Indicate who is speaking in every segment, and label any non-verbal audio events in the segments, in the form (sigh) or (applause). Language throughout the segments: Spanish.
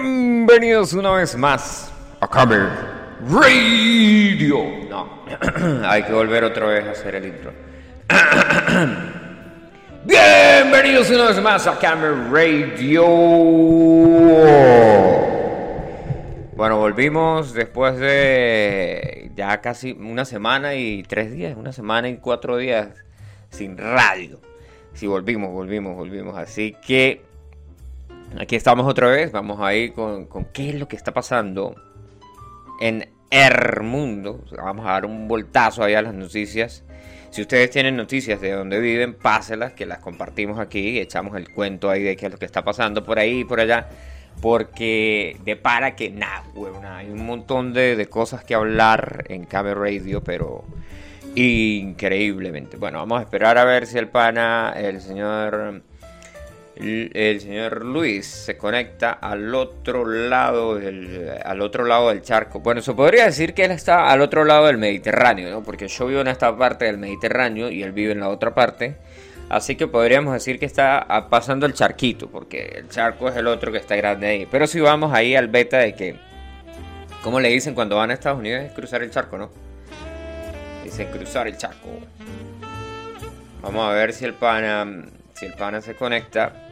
Speaker 1: Bienvenidos una vez más a Camel Radio. No, (clears throat) hay que volver otra vez a hacer el intro. (clears throat) Bienvenidos una vez más a Camel Radio. Bueno, volvimos después de ya casi una semana y tres días, una semana y cuatro días sin radio. Sí, volvimos, volvimos, volvimos. Así que aquí estamos otra vez. Vamos a ir con, con qué es lo que está pasando en el mundo. Vamos a dar un voltazo ahí a las noticias. Si ustedes tienen noticias de donde viven, páselas, que las compartimos aquí echamos el cuento ahí de qué es lo que está pasando por ahí y por allá. Porque de para que nada, hay un montón de, de, cosas que hablar en Cabe Radio, pero increíblemente. Bueno, vamos a esperar a ver si el pana, el señor el señor Luis se conecta al otro lado del, al otro lado del charco. Bueno, se podría decir que él está al otro lado del Mediterráneo, ¿no? Porque yo vivo en esta parte del Mediterráneo y él vive en la otra parte. Así que podríamos decir que está pasando el charquito, porque el charco es el otro que está grande ahí. Pero si vamos ahí al beta de que, ¿cómo le dicen cuando van a Estados Unidos? Es cruzar el charco, ¿no? Dicen cruzar el charco. Vamos a ver si el pana si el pana se conecta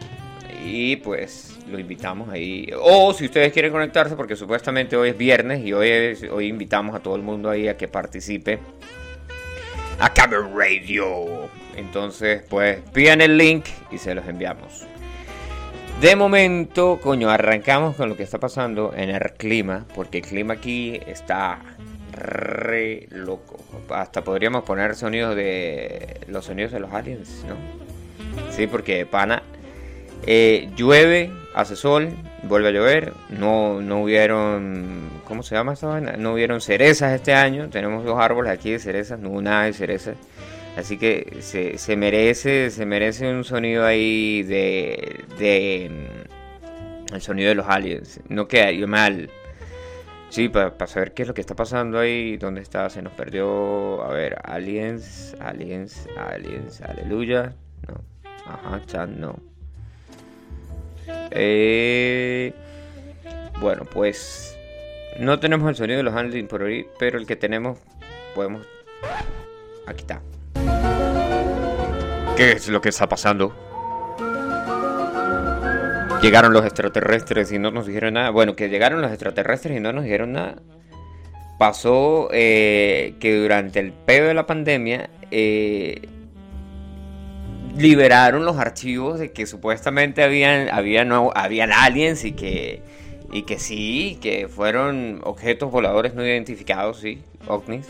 Speaker 1: y pues lo invitamos ahí. O si ustedes quieren conectarse, porque supuestamente hoy es viernes y hoy, hoy invitamos a todo el mundo ahí a que participe a Camera Radio. Entonces, pues pidan el link y se los enviamos. De momento, coño, arrancamos con lo que está pasando en el clima, porque el clima aquí está re loco. Hasta podríamos poner sonidos de los sonidos de los aliens, ¿no? Sí, porque pana eh, llueve, hace sol, vuelve a llover. No, no hubieron, ¿cómo se llama esta vaina? No hubieron cerezas este año. Tenemos dos árboles aquí de cerezas, no hubo nada de cerezas. Así que se, se merece, se merece un sonido ahí de, de mm, el sonido de los aliens. No queda mal. Sí, para saber qué es lo que está pasando ahí, dónde está, se nos perdió. A ver, aliens, aliens, aliens, aleluya. No, ajá, chat, no. Eh, bueno, pues no tenemos el sonido de los aliens por ahí, pero el que tenemos podemos... Aquí está. ¿Qué es lo que está pasando? Llegaron los extraterrestres y no nos dijeron nada. Bueno, que llegaron los extraterrestres y no nos dijeron nada. Pasó eh, que durante el pedo de la pandemia eh, liberaron los archivos de que supuestamente habían, habían, habían aliens y que, y que sí, que fueron objetos voladores no identificados, sí, ovnis.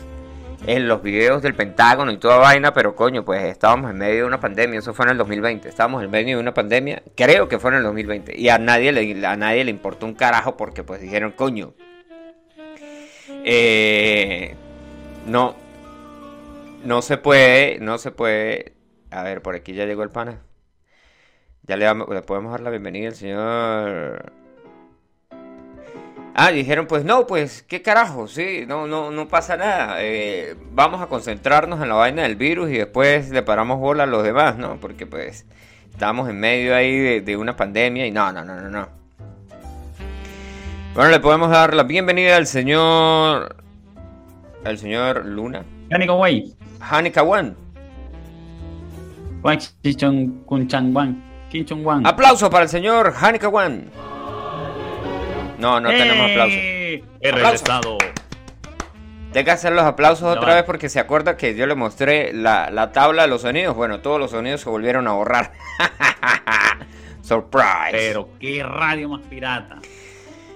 Speaker 1: En los videos del Pentágono y toda vaina, pero coño, pues estábamos en medio de una pandemia, eso fue en el 2020, estábamos en medio de una pandemia, creo que fue en el 2020, y a nadie le, a nadie le importó un carajo porque pues dijeron, coño, eh, no, no se puede, no se puede a ver, por aquí ya llegó el pana. Ya le, podemos dar la bienvenida al señor. Ah, dijeron, pues no, pues qué carajo, sí, no, no, no pasa nada. Eh, vamos a concentrarnos en la vaina del virus y después le paramos bola a los demás, ¿no? Porque pues estamos en medio ahí de, de una pandemia y no, no, no, no, no. Bueno, le podemos dar la bienvenida al señor. Al señor Luna.
Speaker 2: Hanika
Speaker 1: One. Aplauso para el señor Hanika Wan. No, no tenemos ¡Eh! aplausos.
Speaker 2: He regresado.
Speaker 1: Deja que hacer los aplausos otra vez porque se acuerda que yo le mostré la, la, tabla de los sonidos. Bueno, todos los sonidos se volvieron a borrar. (laughs) Surprise.
Speaker 2: Pero qué radio más pirata.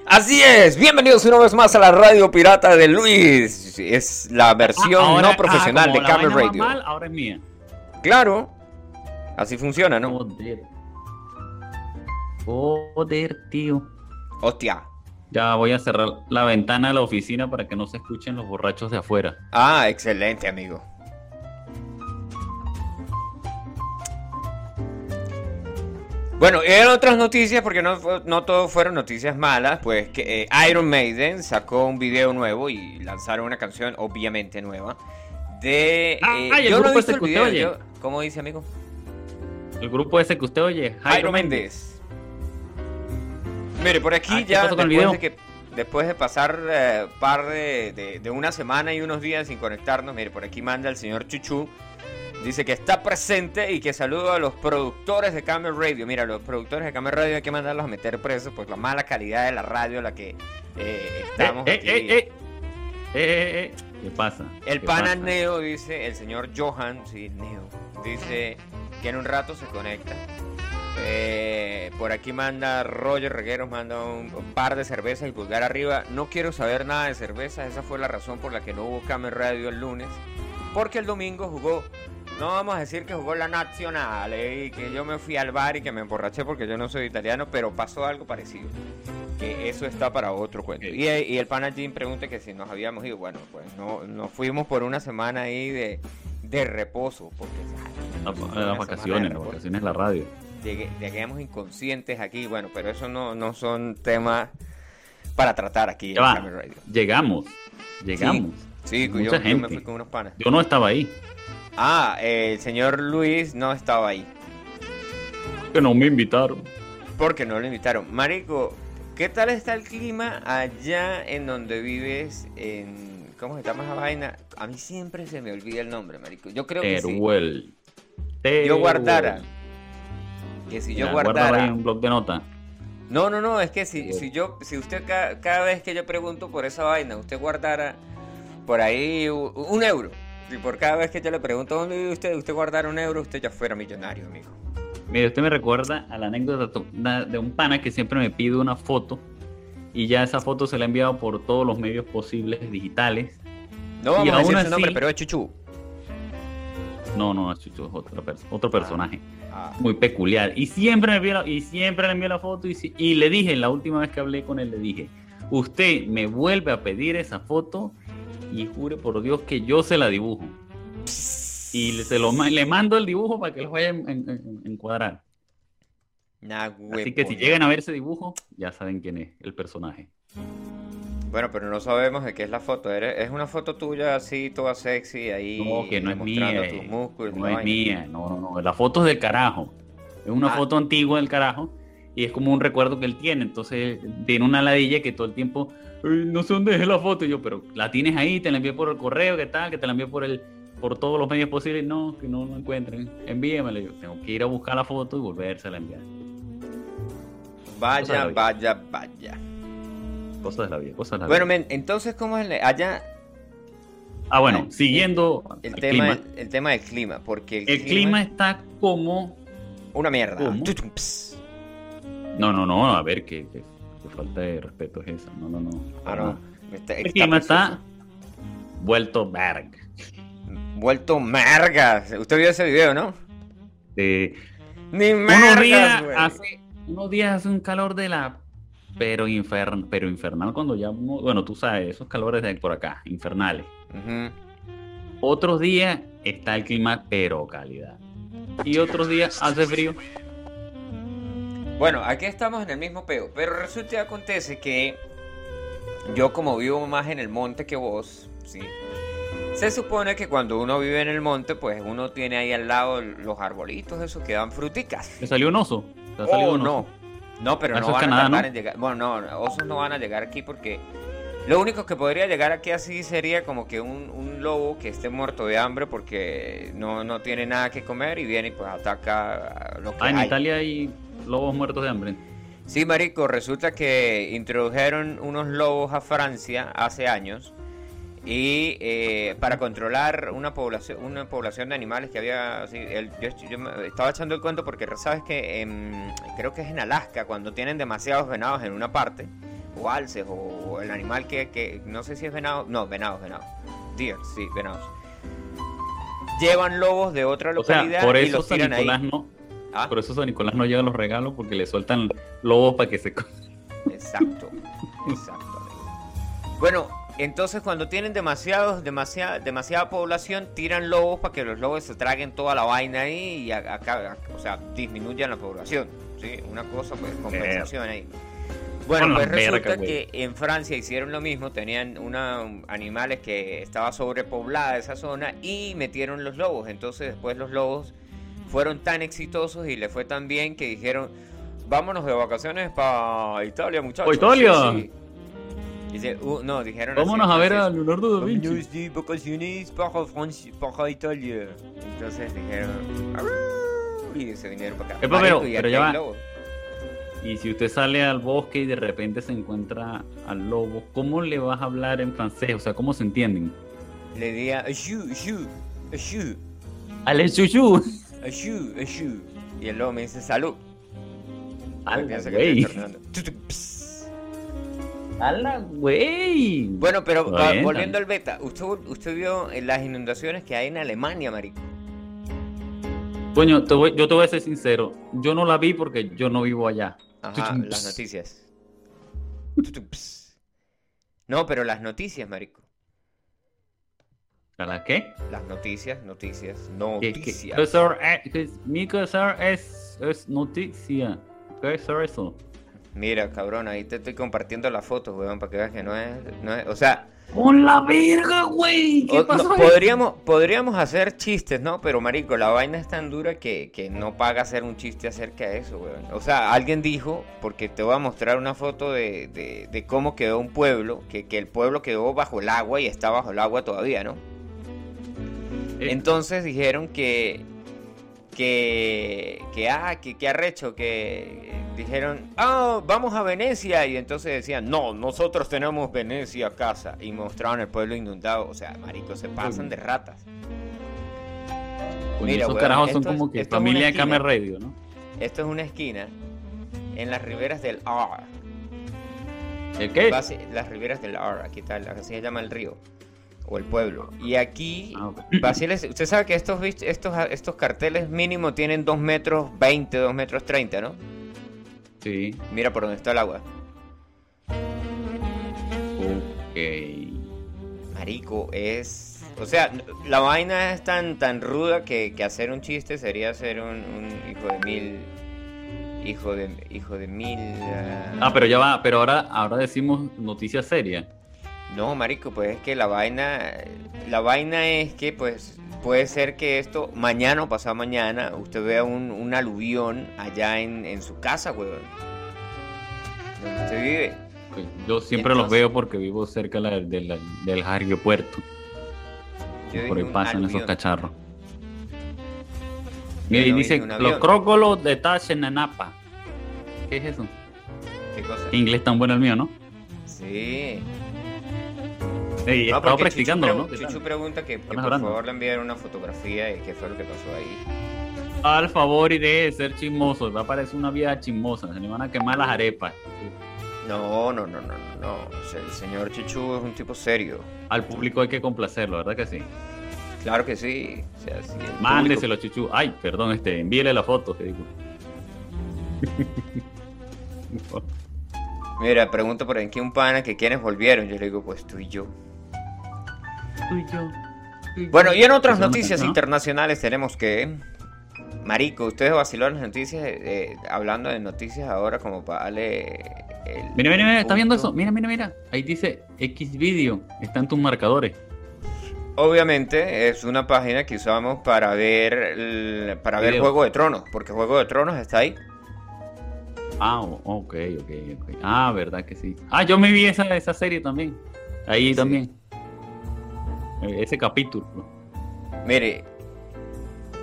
Speaker 1: Así es, bienvenidos una vez más a la radio pirata de Luis. Es la versión no profesional de Camel Radio.
Speaker 2: ahora es mía.
Speaker 1: Claro, Así funciona, ¿no?
Speaker 2: Joder. Joder, tío.
Speaker 1: Hostia.
Speaker 2: Ya voy a cerrar la ventana de la oficina para que no se escuchen los borrachos de afuera.
Speaker 1: Ah, excelente, amigo. Bueno, en otras noticias, porque no, no todo fueron noticias malas, pues que eh, Iron Maiden sacó un video nuevo y lanzaron una canción obviamente nueva de...
Speaker 2: Ah, eh, yo no he visto el video,
Speaker 1: ¿Cómo dice, amigo?
Speaker 2: El grupo ese que usted oye,
Speaker 1: Jairo, Méndez. Mire, por aquí
Speaker 2: Ah, ¿qué
Speaker 1: ya después de, que, después de pasar eh, par de, de- de una semana y unos días sin conectarnos, mire, por aquí manda el señor Chuchu. Dice que está presente y que saluda a los productores de Camel Radio. Mira, los productores de Camel Radio hay que mandarlos a meter presos por la mala calidad de la radio a la que eh, estamos
Speaker 2: eh,
Speaker 1: aquí.
Speaker 2: eh, ¿Qué pasa?
Speaker 1: El
Speaker 2: ¿Qué
Speaker 1: pana
Speaker 2: pasa?
Speaker 1: Neo dice, el señor Johan, sí, Neo, dice que en un rato se conecta. Eh, por aquí manda Roger Regueros, manda un, un par de cervezas y pulgar arriba. No quiero saber nada de cervezas, esa fue la razón por la que no hubo Camel Radio el lunes. Porque el domingo jugó, no vamos a decir que jugó la Nacional eh, y que yo me fui al bar y que me emborraché porque yo no soy italiano, pero pasó algo parecido. Que eso está para otro cuento. Y, y el pana Jim pregunta que si nos habíamos ido. Bueno, pues no, nos fuimos por una semana ahí de, de reposo. Porque
Speaker 2: Las vacaciones, las vacaciones la radio.
Speaker 1: Llegué- llegamos inconscientes aquí. Bueno, pero eso no, no son temas para tratar aquí
Speaker 2: Ya
Speaker 1: en
Speaker 2: va,
Speaker 1: Camel Radio.
Speaker 2: Llegamos, llegamos.
Speaker 1: Sí, yo,
Speaker 2: Mucha
Speaker 1: yo me
Speaker 2: gente.
Speaker 1: fui con unos panas.
Speaker 2: Yo no estaba ahí,
Speaker 1: Ah, eh, el señor Luis no estaba ahí.
Speaker 2: que no me invitaron.
Speaker 1: Porque no lo invitaron. Marico, ¿qué tal está el clima allá en donde vives? En, ¿Cómo se llama esa vaina? A mí siempre se me olvida el nombre, Marico. Yo creo que sí.
Speaker 2: Teruel.
Speaker 1: Yo guardara.
Speaker 2: Teruel.
Speaker 1: Que si yo guardara.
Speaker 2: en un blog de nota.
Speaker 1: No, no, no, es que si,
Speaker 2: Bien.
Speaker 1: si yo, si usted ca- cada, vez que yo pregunto por esa vaina, usted guardara por ahí un euro. Y por cada vez que yo le pregunto dónde vive usted, usted guardara un euro, usted ya fuera millonario, amigo.
Speaker 2: Mire, usted me recuerda a la anécdota de un pana que siempre me pide una foto y ya esa foto se la ha enviado por todos los medios posibles digitales.
Speaker 1: No vamos
Speaker 2: Y
Speaker 1: a decir
Speaker 2: aún
Speaker 1: su nombre, pero es Chuchu.
Speaker 2: No, no, es Chucho, es otro, otro personaje
Speaker 1: Ah,
Speaker 2: muy peculiar. Y siempre me envió la, y siempre le envió la foto y, si- y le dije, la última vez que hablé con él, le dije, usted me vuelve a pedir esa foto y jure por Dios que yo se la dibujo. Y le, se lo, le mando el dibujo para que los vaya a en- en- en- encuadrar.
Speaker 1: Nah,
Speaker 2: Así que si llegan a ver ese dibujo, ya saben quién es el personaje.
Speaker 1: Bueno, pero no sabemos de qué es la foto. Es una foto tuya así, toda sexy, ahí.
Speaker 2: No, que no es mía.
Speaker 1: tus
Speaker 2: eh,
Speaker 1: músculos.
Speaker 2: no
Speaker 1: la
Speaker 2: es
Speaker 1: vaina.
Speaker 2: mía. No, no, no. La foto es del carajo. Es una
Speaker 1: Ah.
Speaker 2: foto antigua del carajo. Y es como un recuerdo que él tiene. Entonces tiene una ladilla que todo el tiempo. "Ay, no sé dónde dejé la foto. Y yo, pero la tienes ahí, te la envié por el correo, ¿qué tal? Que te la envié por el por todos los medios posibles. No, que no lo encuentren. Envíamela. Yo tengo que ir a buscar la foto y volvérsela a enviar.
Speaker 1: Vaya,
Speaker 2: la
Speaker 1: vaya, vaya.
Speaker 2: Cosas de la vida, cosas de la
Speaker 1: Bueno,
Speaker 2: vida.
Speaker 1: men, entonces, ¿cómo es el- allá
Speaker 2: Ah, bueno, siguiendo
Speaker 1: el
Speaker 2: el
Speaker 1: tema,
Speaker 2: clima.
Speaker 1: el tema del clima? Porque el,
Speaker 2: El clima está como
Speaker 1: Una mierda.
Speaker 2: No, no, no, a ver, qué, qué- qué falta de respeto es esa. No, no, no.
Speaker 1: Ah, no. Está,
Speaker 2: El clima está vuelto verg.
Speaker 1: Vuelto mergas. Usted vio ese video, ¿no?
Speaker 2: De
Speaker 1: Ni
Speaker 2: unos
Speaker 1: mergas,
Speaker 2: días hace unos días hace un calor de la pero infern, pero infernal cuando ya uno- bueno, tú sabes, esos calores de por acá, infernales. Otros días está el clima pero calidad. Y otros días hace frío.
Speaker 1: Bueno, aquí estamos en el mismo peo, pero resulta y acontece que yo como vivo más en el monte que vos, ¿sí? Se supone que cuando uno vive en el monte, pues uno tiene ahí al lado los arbolitos esos que dan fruticas.
Speaker 2: ¿Te salió un oso? ¿Te salido
Speaker 1: Oh, no. No, pero no van a
Speaker 2: Canadá,
Speaker 1: tardar
Speaker 2: ¿no?
Speaker 1: en llegar. Bueno, no, osos no van a llegar aquí porque lo único que podría llegar aquí así sería como que un, un lobo que esté muerto de hambre porque no, no tiene nada que comer y viene y pues ataca a lo que
Speaker 2: Ah, en
Speaker 1: hay.
Speaker 2: Italia hay lobos muertos de hambre.
Speaker 1: Sí, marico, resulta que introdujeron unos lobos a Francia hace años y eh, para controlar una población una población de animales que había así, el- yo, estaba echando el cuento porque sabes que en- creo que es en Alaska cuando tienen demasiados venados en una parte o alces o, o el animal que, que no sé si es venado no venados venados deer sí venados. Llevan lobos de otra
Speaker 2: O sea,
Speaker 1: localidad
Speaker 2: por
Speaker 1: y
Speaker 2: eso
Speaker 1: los
Speaker 2: San
Speaker 1: tiran ahí.
Speaker 2: Nicolás no,
Speaker 1: Ah,
Speaker 2: por eso San Nicolás no llega a los regalos porque le sueltan lobos para que se
Speaker 1: Exacto, exacto. Bueno, entonces cuando tienen demasiados, demasiada, demasiada población, tiran lobos para que los lobos se traguen toda la vaina ahí y acá, o sea, disminuyan la población. ¿sí? Una cosa, pues, compensación ahí. Bueno,
Speaker 2: Con
Speaker 1: pues resulta
Speaker 2: verga,
Speaker 1: que en Francia hicieron lo mismo, tenían una, animales que estaba sobrepoblada esa zona y metieron los lobos. Entonces después los lobos fueron tan exitosos y le fue tan bien que dijeron, vámonos de vacaciones para Italia, muchachos.
Speaker 2: ¿Pa Italia?
Speaker 1: Sí, sí. Dice, uh, no, dijeron
Speaker 2: Vámonos
Speaker 1: así,
Speaker 2: a ver a
Speaker 1: entonces,
Speaker 2: Leonardo da Vinci.
Speaker 1: Vámonos de vacaciones para, Francia, para Italia. Entonces dijeron, y se vinieron para acá.
Speaker 2: Pero-
Speaker 1: Marico,
Speaker 2: pero ya va. Y si usted sale al bosque y de repente se encuentra al lobo, ¿cómo le vas a hablar en francés? O sea, ¿cómo se entienden?
Speaker 1: Le diría, ashu,
Speaker 2: Ale chuchu.
Speaker 1: ashu, ashu. Y el lobo me dice, salud. Piensa que estoy
Speaker 2: güey.
Speaker 1: estornudando. Tutu, pss.
Speaker 2: Ala, güey.
Speaker 1: Bueno, pero ah,
Speaker 2: bien,
Speaker 1: volviendo al beta, usted, usted vio en las inundaciones que hay en Alemania, marico.
Speaker 2: Coño, te voy- yo te voy a ser sincero. Yo no la vi porque yo no vivo allá.
Speaker 1: Ajá, las noticias. No, pero las noticias, marico.
Speaker 2: ¿A la qué?
Speaker 1: Las noticias, noticias,
Speaker 2: ¿Qué- qué-
Speaker 1: noticias.
Speaker 2: qué eh, qué Mi ser es, es noticia. ¿Qué es eso?
Speaker 1: Mira, cabrón, ahí te estoy compartiendo las fotos, weón, para que veas que no es, no es, o sea,
Speaker 2: ¡Con la verga, güey! ¿Qué
Speaker 1: o- no,
Speaker 2: pasó ahí?
Speaker 1: podríamos, podríamos hacer chistes, ¿no? Pero marico, la vaina es tan dura que, que no paga hacer un chiste acerca de eso, weón. O sea, alguien dijo, porque te voy a mostrar una foto de, de- de cómo quedó un pueblo, que, que el pueblo quedó bajo el agua y está bajo el agua todavía, ¿no?
Speaker 2: Eh,
Speaker 1: Entonces dijeron que que que ah que, que arrecho que dijeron ah vamos a Venecia y entonces decían no nosotros tenemos Venecia a casa y mostraron el pueblo inundado. O sea maricos se pasan de ratas.
Speaker 2: Coño,
Speaker 1: mira,
Speaker 2: esos
Speaker 1: weón,
Speaker 2: carajos son como que familia de. Camer Radio, ¿no?
Speaker 1: esto es una esquina en las riberas del Ar
Speaker 2: ¿El qué?
Speaker 1: Las riberas del Ar aquí tal así se llama el río o el pueblo y aquí
Speaker 2: Ah, ok.
Speaker 1: Basiles, usted sabe que estos, estos, estos carteles mínimo tienen 2 metros 20, 2 metros 30, ¿no?
Speaker 2: Sí.
Speaker 1: Mira por dónde está el agua.
Speaker 2: Ok.
Speaker 1: Marico, es... O sea, la vaina es tan, tan ruda que, que hacer un chiste sería ser un, un hijo de mil... Hijo de, hijo de mil... ah,
Speaker 2: Ah, pero ya va, pero ahora, ahora decimos noticias serias.
Speaker 1: No, marico, pues es que la vaina... La vaina es que, pues, puede ser que esto, mañana o pasado mañana, usted vea un, un aluvión allá en, en su casa, weón. Donde usted vive.
Speaker 2: Yo siempre los veo porque vivo cerca de la- de la- del aeropuerto. Por ahí pasan esos cacharros. Mira, y
Speaker 1: no
Speaker 2: dice,
Speaker 1: dije un
Speaker 2: los crócolos de Tachenanapa. ¿Qué es eso?
Speaker 1: ¿Qué cosa?
Speaker 2: Qué inglés tan bueno el mío, ¿no?
Speaker 1: Sí.
Speaker 2: Ey,
Speaker 1: No,
Speaker 2: estaba practicando,
Speaker 1: Chuchu,
Speaker 2: ¿no?
Speaker 1: Chuchu pregunta que, que por favor le enviara una fotografía y qué fue lo que pasó ahí.
Speaker 2: Al favor y de ser chismoso. Va a parecer una vieja chismosa. Se le van a quemar las arepas.
Speaker 1: No, no, no, no, no, el señor Chuchu es un tipo serio.
Speaker 2: Al público hay que complacerlo, ¿verdad que sí?
Speaker 1: Claro que sí. O sea, sí,
Speaker 2: Mándeselo, chuchu. Ay, perdón, este, envíele la foto, digo.
Speaker 1: Mira, pregunta por aquí un pana que quiénes volvieron. Yo le digo, pues tú y yo. Bueno, y en otras noticias internacionales tenemos que... Marico, ustedes vacilaron las noticias, eh, hablando de noticias ahora como para darle... el-
Speaker 2: Mira, mira, mira, ¿estás viendo eso? Mira, mira, mira. Ahí dice X video. Está en tus marcadores.
Speaker 1: Obviamente es una página que usamos para ver el- para ver. Juego de Tronos, porque Juego de Tronos está ahí.
Speaker 2: Ah, ok, ok, ok. Ah, verdad que sí. Ah, yo me vi esa, esa serie también. Ahí
Speaker 1: Sí.
Speaker 2: también. Eh, Ese capítulo.
Speaker 1: Mire,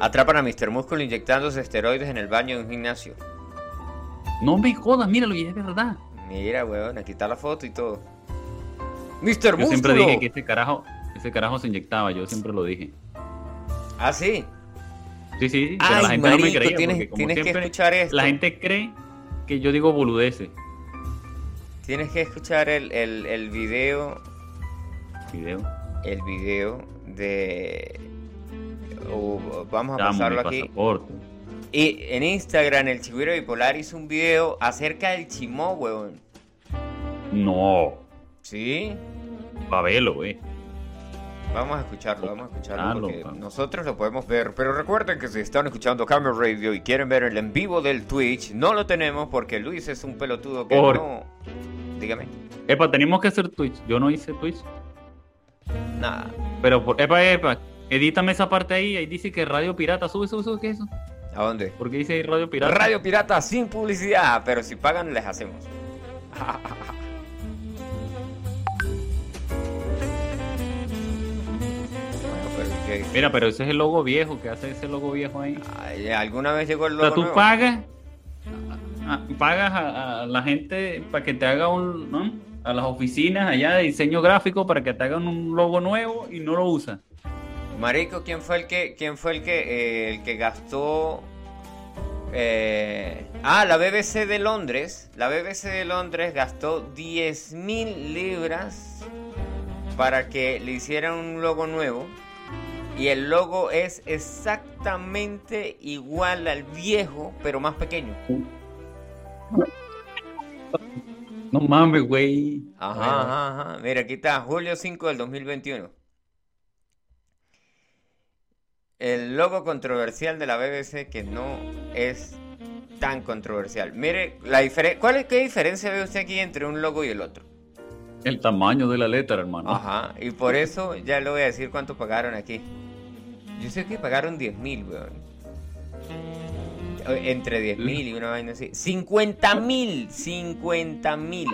Speaker 1: atrapan a Mr. Músculo inyectándose esteroides en el baño de un gimnasio.
Speaker 2: No me jodas, míralo, y es verdad.
Speaker 1: Mira, weón, aquí está la foto y todo. Mr.
Speaker 2: Yo
Speaker 1: Músculo.
Speaker 2: siempre dije que ese carajo, ese carajo se inyectaba, yo siempre lo dije.
Speaker 1: Ah, sí.
Speaker 2: Sí, sí, pero
Speaker 1: Ay,
Speaker 2: la gente no me creía.
Speaker 1: tienes,
Speaker 2: porque como
Speaker 1: tienes que
Speaker 2: siempre,
Speaker 1: escuchar esto.
Speaker 2: La gente cree que yo digo boludeces.
Speaker 1: Tienes que escuchar el, el, el video,
Speaker 2: Video.
Speaker 1: El video de... o- vamos a
Speaker 2: Dame
Speaker 1: pasarlo aquí.
Speaker 2: pasaporte.
Speaker 1: Y en Instagram el Chigüiro Bipolar hizo un video acerca del chimó, weón.
Speaker 2: No,
Speaker 1: ¿Sí?
Speaker 2: Pabelo, eh.
Speaker 1: Vamos a escucharlo, vamos a escucharlo porque nosotros lo podemos ver. Pero recuerden que si están escuchando Camera Radio y quieren ver el en vivo del Twitch, no lo tenemos porque Luis es un pelotudo que
Speaker 2: Por-
Speaker 1: no... Dígame.
Speaker 2: Epa, tenemos que hacer Twitch. Yo no hice Twitch.
Speaker 1: Nada.
Speaker 2: Pero, por, epa, epa, edítame esa parte ahí. Ahí dice que Radio Pirata. Sube, sube, sube. ¿Qué es eso?
Speaker 1: ¿A dónde?
Speaker 2: ¿Por qué dice ahí Radio Pirata?
Speaker 1: Radio Pirata sin publicidad, pero si pagan les hacemos. Bueno, pero ¿qué-
Speaker 2: Mira, pero ese es el logo viejo. ¿Qué hace ese logo viejo ahí?
Speaker 1: Ay, ¿Alguna vez llegó el
Speaker 2: O
Speaker 1: logo
Speaker 2: sea, tú
Speaker 1: nuevo?
Speaker 2: pagas, a- a- pagas a, a la gente para que te haga un, ¿no? A las oficinas allá de diseño gráfico para que te hagan un logo nuevo y no lo usas.
Speaker 1: Marico, ¿quién fue el que, quién fue el que, eh, el que gastó? eh, ah, la BBC de Londres. La BBC de Londres gastó 10 mil libras para que le hicieran un logo nuevo. Y el logo es exactamente igual al viejo, pero más pequeño.
Speaker 2: No mames, güey.
Speaker 1: Ajá, ajá, ajá. Mira, aquí está, julio 5 del 2021. El logo controversial de la BBC que no es tan controversial. Mire, la diferencia, ¿cuál es, qué diferencia ve usted aquí entre un logo y el otro?
Speaker 2: El tamaño de la letra, hermano.
Speaker 1: Ajá, y por eso ya le voy a decir cuánto pagaron aquí. Yo sé que pagaron 10 mil, weón. Entre 10 mil y una vaina así. 50 mil, 50 mil.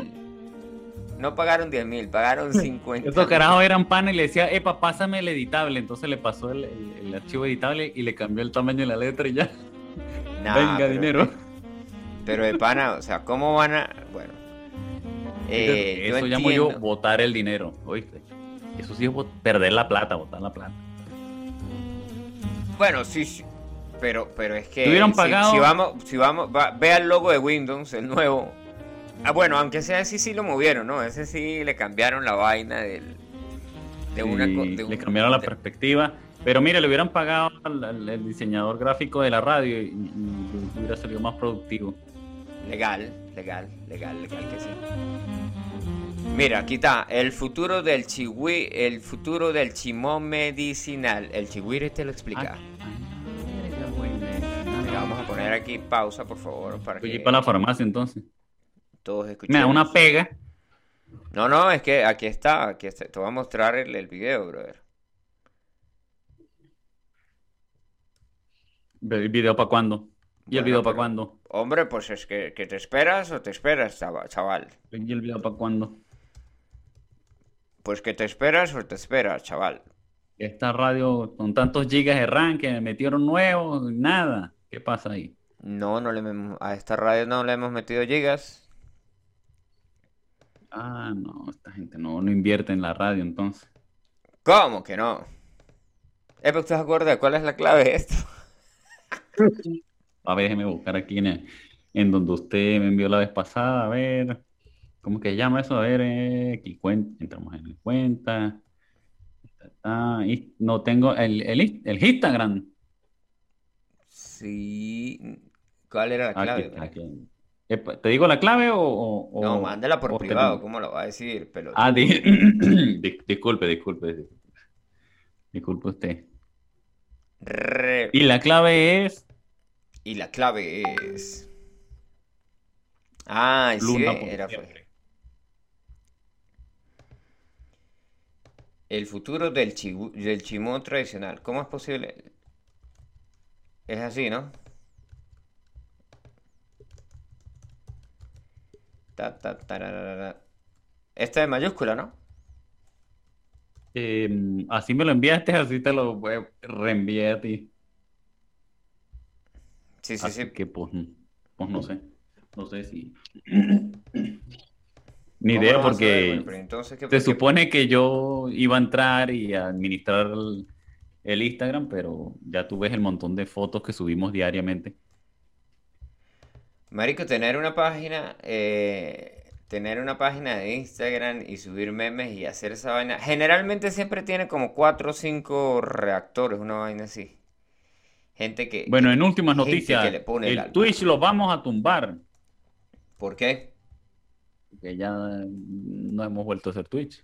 Speaker 1: No pagaron 10 mil, pagaron (laughs) 50
Speaker 2: Estos carajos eran panes y le decía, epa, pásame el editable. Entonces le pasó el, el- el archivo editable y le cambió el tamaño de la letra y ya. (laughs)
Speaker 1: Nah,
Speaker 2: Venga,
Speaker 1: pero-
Speaker 2: dinero.
Speaker 1: Pero de pana, o sea, ¿cómo van a...? Bueno. eh, yo
Speaker 2: Eso llamo yo botar el dinero, ¿oíste? Eso sí es perder la plata, botar la plata.
Speaker 1: Bueno, sí, sí. Pero, pero es que... Si- vamos, si vamos, va- vea el logo de Windows, el nuevo. Ah, bueno, aunque sea así, sí lo movieron, ¿no? Ese sí le cambiaron la vaina del... De una... de un-
Speaker 2: le cambiaron la
Speaker 1: de-
Speaker 2: perspectiva. Pero mire, le hubieran pagado al, al- al diseñador gráfico de la radio y, y hubiera salido más productivo.
Speaker 1: Legal, legal, legal, legal que sí. Mira, aquí está, el futuro del chihui, el futuro del chimón medicinal. El chihuire te lo explica.
Speaker 2: Ah, verga,
Speaker 1: poner aquí pausa, por favor, para que
Speaker 2: para la farmacia entonces.
Speaker 1: todos escuchen.
Speaker 2: Me da una pega.
Speaker 1: No, no, es que aquí está, aquí está. Te voy a mostrar el, el video, brother.
Speaker 2: ¿El video para cuándo? ¿Y el
Speaker 1: Bueno,
Speaker 2: video para cuándo?
Speaker 1: Hombre, pues es que, que te esperas o te esperas, chava- chaval.
Speaker 2: ¿Y el video para cuándo?
Speaker 1: Pues que te esperas o te esperas, chaval.
Speaker 2: Esta radio con tantos gigas de RAM que me metieron nuevos, nada. ¿Qué pasa ahí?
Speaker 1: No, no le a esta radio no le hemos metido gigas.
Speaker 2: Ah, no, esta gente no, no invierte en la radio entonces.
Speaker 1: ¿Cómo que no? Eh, pero ¿usted se acuerda cuál es la clave de esto?
Speaker 2: A ver, déjeme buscar aquí en, el- en donde usted me envió la vez pasada. A ver, ¿cómo que llama eso? A ver, eh, aquí cuenta, entramos en el cuenta. Ta, ta, y no tengo el, el, el Instagram.
Speaker 1: Sí. ¿Cuál era la clave?
Speaker 2: aquí. ¿Te digo la clave o,
Speaker 1: No, mándela por
Speaker 2: te-
Speaker 1: privado, ¿cómo lo va a decir?
Speaker 2: Ah, di- (clears throat) dis- disculpe, disculpe, disculpe. Usted.
Speaker 1: Re-
Speaker 2: Y la clave es
Speaker 1: Y la clave es. Ah, sí, era
Speaker 2: siempre.
Speaker 1: El futuro del del chimón tradicional. ¿Cómo es posible? Es así, ¿no? Ta, ta, tararara. Esta es mayúscula, ¿no?
Speaker 2: Eh, así me lo enviaste, así te lo voy a reenviar a ti.
Speaker 1: Sí, sí,
Speaker 2: Así
Speaker 1: sí.
Speaker 2: que pues, pues no sé. No sé si. (clears throat) Ni
Speaker 1: ¿Cómo
Speaker 2: idea porque
Speaker 1: Bueno, pero entonces, ¿qué-
Speaker 2: se
Speaker 1: qué-
Speaker 2: supone que yo iba a entrar y a administrar el, el Instagram, pero ya tú ves el montón de fotos que subimos diariamente.
Speaker 1: Marico, tener una página, eh, tener una página de Instagram y subir memes y hacer esa vaina, generalmente siempre tiene como cuatro o cinco reactores, una vaina así. Gente que,
Speaker 2: Bueno, en últimas noticias,
Speaker 1: que le pone el
Speaker 2: el. Twitch lo vamos a tumbar,
Speaker 1: ¿por qué?
Speaker 2: que ya no hemos vuelto a hacer Twitch.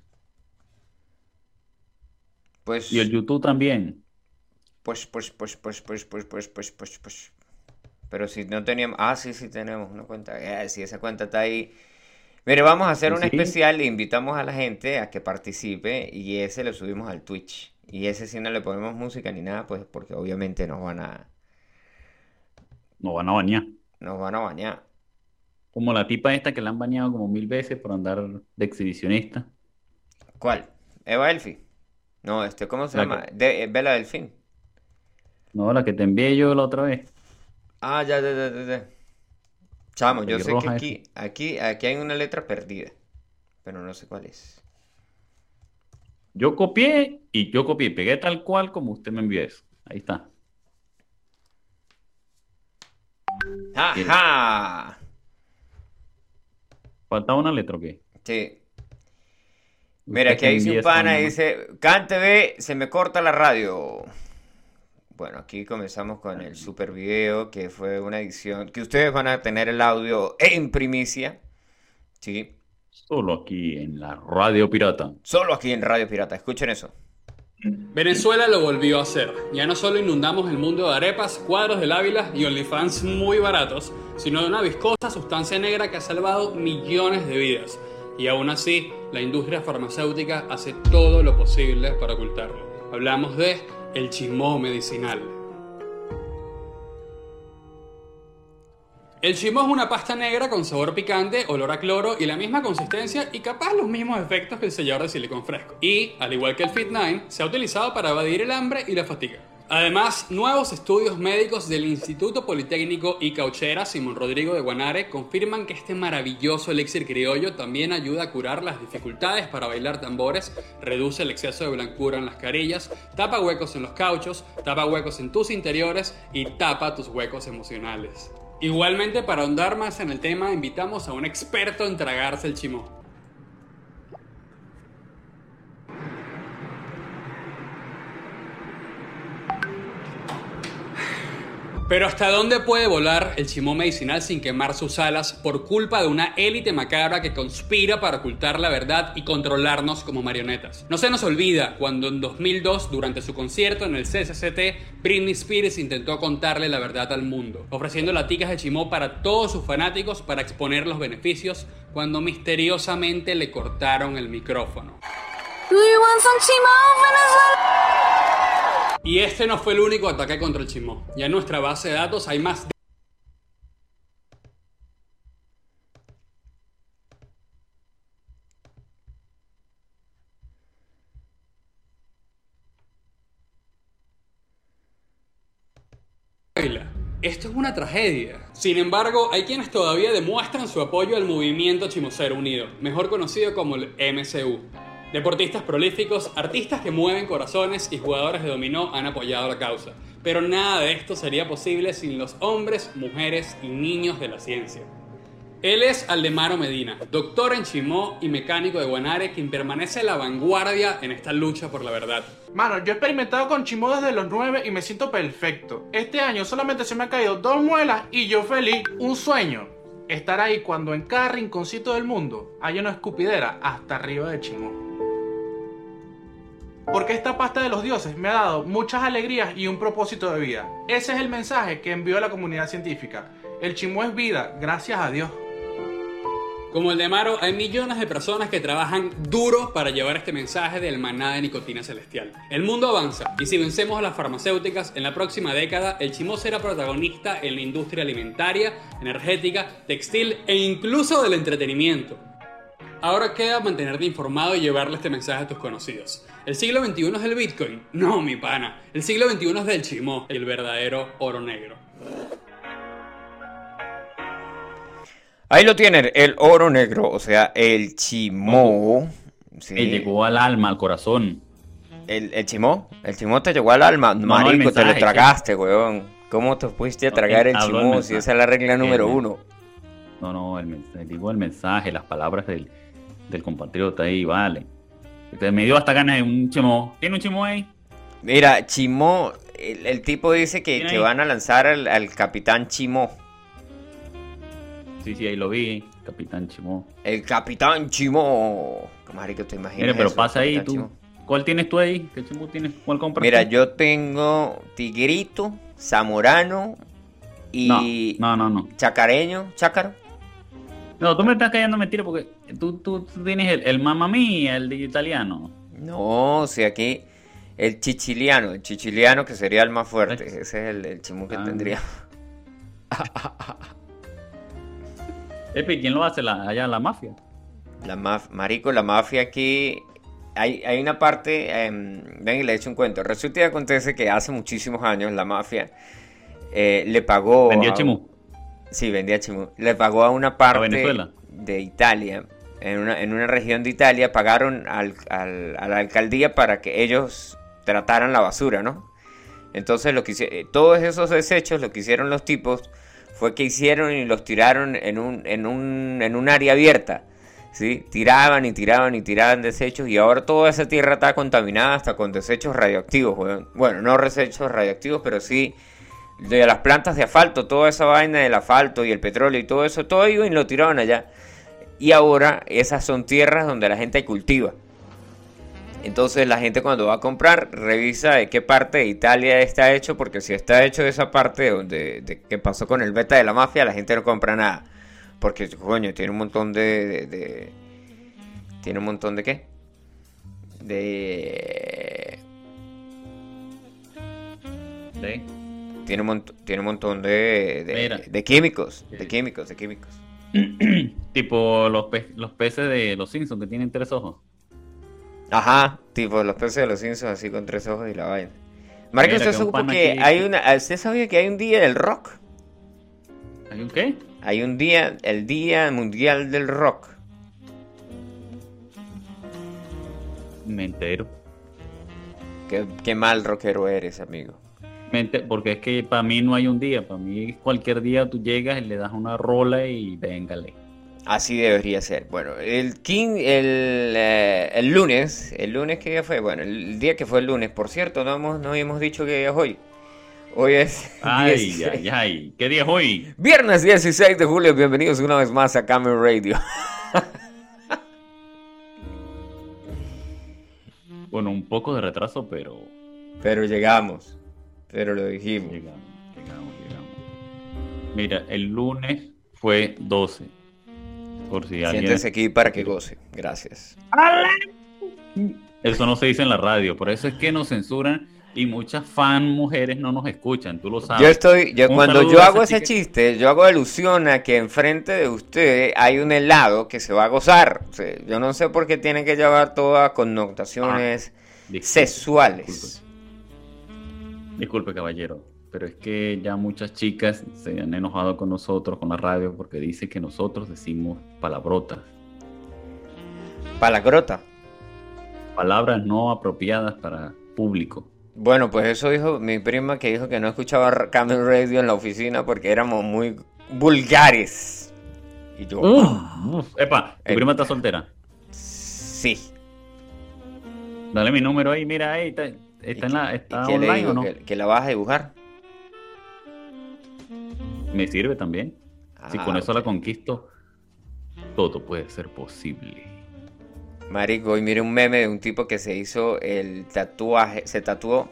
Speaker 1: Pues,
Speaker 2: Y el YouTube también.
Speaker 1: pues, pues, pues, pues, pues, pues, pues, pues, pues, pues. Pero si no teníamos, ah, sí, sí tenemos una cuenta. Eh, si esa cuenta está ahí. Mire, vamos a hacer un
Speaker 2: Sí.
Speaker 1: especial e invitamos a la gente a que participe y ese lo subimos al Twitch. Y ese si no le ponemos música ni nada, pues porque obviamente nos van a
Speaker 2: Nos van a bañar.
Speaker 1: Nos van a bañar.
Speaker 2: Como la tipa esta que la han bañado como mil veces por andar de exhibicionista.
Speaker 1: ¿Cuál? ¿Eva Elfi? No, este, ¿cómo se
Speaker 2: La
Speaker 1: llama? De, eh, Bella Delfín.
Speaker 2: No, la que te envié yo la otra vez.
Speaker 1: Ah, ya, ya, ya, ya, ya. Chamo, yo sé que aquí, aquí, aquí hay una letra perdida, pero no sé cuál es.
Speaker 2: Yo copié y yo copié pegué tal cual como usted me envió eso. Ahí está.
Speaker 1: ¡Ajá!
Speaker 2: ¿Faltaba una letra o qué?
Speaker 1: Sí. Mira, aquí
Speaker 2: que
Speaker 1: hay un pana
Speaker 2: mamá.
Speaker 1: dice, cánteme, se me corta la radio. Bueno, aquí comenzamos con el super video, que fue una edición, que ustedes van a tener el audio en primicia. Sí,
Speaker 2: Solo aquí en la Radio Pirata.
Speaker 1: solo aquí en Radio Pirata. Escuchen eso.
Speaker 3: Venezuela lo volvió a hacer. Ya no solo inundamos el mundo de arepas, cuadros del Ávila y OnlyFans muy baratos, sino de una viscosa sustancia negra que ha salvado millones de vidas. Y aún así, la industria farmacéutica hace todo lo posible para ocultarlo. Hablamos de el chimó medicinal. El chimó es una pasta negra con sabor picante, olor a cloro y la misma consistencia y capaz los mismos efectos que el sellador de silicón fresco. Y, al igual que el Fit 9, se ha utilizado para evadir el hambre y la fatiga. Además, nuevos estudios médicos del Instituto Politécnico y Cauchera Simón Rodrigo de Guanare confirman que este maravilloso elixir criollo también ayuda a curar las dificultades para bailar tambores, reduce el exceso de blancura en las carillas, tapa huecos en los cauchos, tapa huecos en tus interiores y tapa tus huecos emocionales. Igualmente, para ahondar más en el tema, invitamos a un experto en tragarse el chimó. Pero ¿hasta dónde puede volar el chimó medicinal sin quemar sus alas por culpa de una élite macabra que conspira para ocultar la verdad y controlarnos como marionetas? No se nos olvida cuando en 2002, durante su concierto en el CCCT, Britney Spears intentó contarle la verdad al mundo, ofreciendo laticas de chimó para todos sus fanáticos para exponer los beneficios cuando misteriosamente le cortaron el micrófono.
Speaker 4: Do want some chimo?
Speaker 3: Y este no fue el único ataque contra el chimó. Ya en nuestra base de datos hay más de. Esto es una tragedia. Sin embargo, hay quienes todavía demuestran su apoyo al movimiento Chimocero Unido, mejor conocido como el MCU. Deportistas prolíficos, artistas que mueven corazones y jugadores de dominó han apoyado la causa. Pero nada de esto sería posible sin los hombres, mujeres y niños de la ciencia. Él es Aldemaro Medina, doctor en Chimó y mecánico de Guanare, quien permanece a la vanguardia en esta lucha por la verdad.
Speaker 5: Mano, yo he experimentado con chimó desde los 9 y me siento perfecto. Este año solamente se me han caído dos muelas y yo feliz. Un sueño. Estar ahí cuando en cada rinconcito del mundo hay una escupidera hasta arriba de chimó. Porque esta pasta de los dioses me ha dado muchas alegrías y un propósito de vida. Ese es el mensaje que envió a la comunidad científica. El chimó es vida, gracias a Dios.
Speaker 3: Como el de Maro, hay millones de personas que trabajan duro para llevar este mensaje del maná de nicotina celestial. El mundo avanza y si vencemos a las farmacéuticas, en la próxima década el chimó será protagonista en la industria alimentaria, energética, textil e incluso del entretenimiento. Ahora queda mantenerte informado y llevarle este mensaje a tus conocidos. ¿El siglo XXI es el Bitcoin? No, mi pana. El siglo XXI es del chimó, el verdadero oro negro.
Speaker 1: Ahí lo tienen, el oro negro, o sea, el chimó. Sí,
Speaker 2: llegó al alma, al corazón.
Speaker 1: el, el chimó, el chimó te llegó al alma,
Speaker 2: no,
Speaker 1: marico, te lo tragaste, weón. ¿Cómo te fuiste a tragar el
Speaker 2: el
Speaker 1: chimó si esa es la regla número
Speaker 2: El-
Speaker 1: uno?
Speaker 2: No, no, el digo el mensaje, las palabras del, del compatriota ahí, vale. Me dio hasta ganas de un chimó. ¿Tiene un chimó ahí?
Speaker 1: Mira, Chimó, el, el tipo dice que, que van a lanzar al, al capitán Chimó.
Speaker 2: Sí, sí, ahí lo vi, Capitán Chimó.
Speaker 1: El capitán Chimó. Marico, te imaginas
Speaker 2: Mira, pero
Speaker 1: eso,
Speaker 2: pasa ahí tú.
Speaker 1: Chimó?
Speaker 2: ¿Cuál tienes tú ahí? ¿Qué chimó tienes? ¿Cuál compras?
Speaker 1: Mira,
Speaker 2: tú?
Speaker 1: yo tengo Tigrito, Zamorano y
Speaker 2: No, no, no, no.
Speaker 1: Chacareño, Chácaro.
Speaker 2: No, tú me estás callando mentira porque tú, tú, tú tienes el, el mamá mía, el italiano.
Speaker 1: No, o sea, aquí el chichiliano, el chichiliano que sería el más fuerte. Ese es el, el chimó que
Speaker 2: Ah.
Speaker 1: tendría. (laughs)
Speaker 2: Epi, ¿quién lo hace? La, allá la mafia.
Speaker 1: La maf Marico, la mafia aquí. Hay, hay una parte. em, ven y le echo un cuento. Resulta y acontece que hace muchísimos años la mafia eh, le pagó.
Speaker 2: Vendió
Speaker 1: a-
Speaker 2: chimú.
Speaker 1: Sí, vendía chimú. Le pagó a una parte
Speaker 2: Venezuela?
Speaker 1: de Italia. En una, en una región de Italia pagaron al- al- a la alcaldía para que ellos trataran la basura, ¿no? Entonces lo que hice- eh, todos esos desechos lo que hicieron los tipos fue que hicieron y los tiraron en un, en un, en un área abierta. ¿sí? Tiraban y tiraban y tiraban desechos y ahora toda esa tierra está contaminada hasta con desechos radioactivos. Bueno, no desechos radioactivos, pero sí de las plantas de asfalto, toda esa vaina del asfalto y el petróleo y todo eso, todo y lo tiraban allá. Y ahora esas son tierras donde la gente cultiva. Entonces la gente cuando va a comprar revisa de qué parte de Italia está hecho, porque si está hecho de esa parte donde de, que pasó con el beta de la mafia, la gente no compra nada. Porque coño, tiene un montón de, de- de- tiene un montón de qué? De
Speaker 2: Sí.
Speaker 1: Tiene un, mont- tiene un montón de, de, químicos, de químicos, de (clears throat) químicos.
Speaker 2: Tipo los, pe- los peces de los Simpsons que tienen tres ojos.
Speaker 1: Ajá, tipo los peces de los Simpsons así con tres ojos y la vaina. Marco, ¿usted
Speaker 2: un
Speaker 1: supo que hay una, usted sabía que hay un día del rock?
Speaker 2: ¿Hay un qué?
Speaker 1: Hay un día, el Día Mundial del Rock.
Speaker 2: Me entero.
Speaker 1: Qué, qué mal rockero eres, amigo.
Speaker 2: Porque es que para mí no hay un día. Para mí cualquier día tú llegas y le das una rola y véngale.
Speaker 1: Así debería ser. Bueno, el King, el, eh, el lunes, el lunes que día fue, bueno, el día que fue el lunes, por cierto, no hemos, no hemos dicho que es hoy. Hoy es
Speaker 2: Ay,
Speaker 1: 16
Speaker 2: ay, ay. ¿Qué día es hoy?
Speaker 1: viernes 16 de julio. Bienvenidos una vez más a Camel Radio. (laughs)
Speaker 2: Bueno, un poco de retraso, pero
Speaker 1: Pero llegamos, pero lo dijimos.
Speaker 2: llegamos, llegamos, llegamos. Mira, el lunes fue 12. Por si alguien...
Speaker 1: Siéntese aquí para que goce. Gracias.
Speaker 2: Eso no se dice en la radio, por eso es que nos censuran y muchas fan mujeres no nos escuchan, tú lo sabes.
Speaker 1: Yo estoy, yo, cuando yo hago ese chiste, yo hago alusión a que enfrente de usted hay un helado que se va a gozar. O sea, yo no sé por qué tiene que llevar todas connotaciones
Speaker 2: Disculpe,
Speaker 1: sexuales.
Speaker 2: Disculpe. Disculpe, caballero, pero es que ya muchas chicas se han enojado con nosotros, con la radio, porque dicen que nosotros decimos palabrotas,
Speaker 1: Palagrota.
Speaker 2: palabras no apropiadas para público.
Speaker 1: Bueno, pues eso dijo mi prima que dijo que no escuchaba Camel Radio en la oficina porque éramos muy vulgares. Y yo,
Speaker 2: Uf, epa, tu
Speaker 1: Eh.
Speaker 2: prima está soltera.
Speaker 1: sí.
Speaker 2: Dale mi número ahí, mira ahí, está, en la,
Speaker 1: ¿Y
Speaker 2: está
Speaker 1: qué le
Speaker 2: online
Speaker 1: digo?
Speaker 2: o no.
Speaker 1: ¿Que, que la vas a dibujar?
Speaker 2: Me sirve también. si
Speaker 1: Ah,
Speaker 2: con eso la conquisto, todo puede ser posible.
Speaker 1: Marico, hoy miré un meme de un tipo que se hizo el tatuaje, se tatuó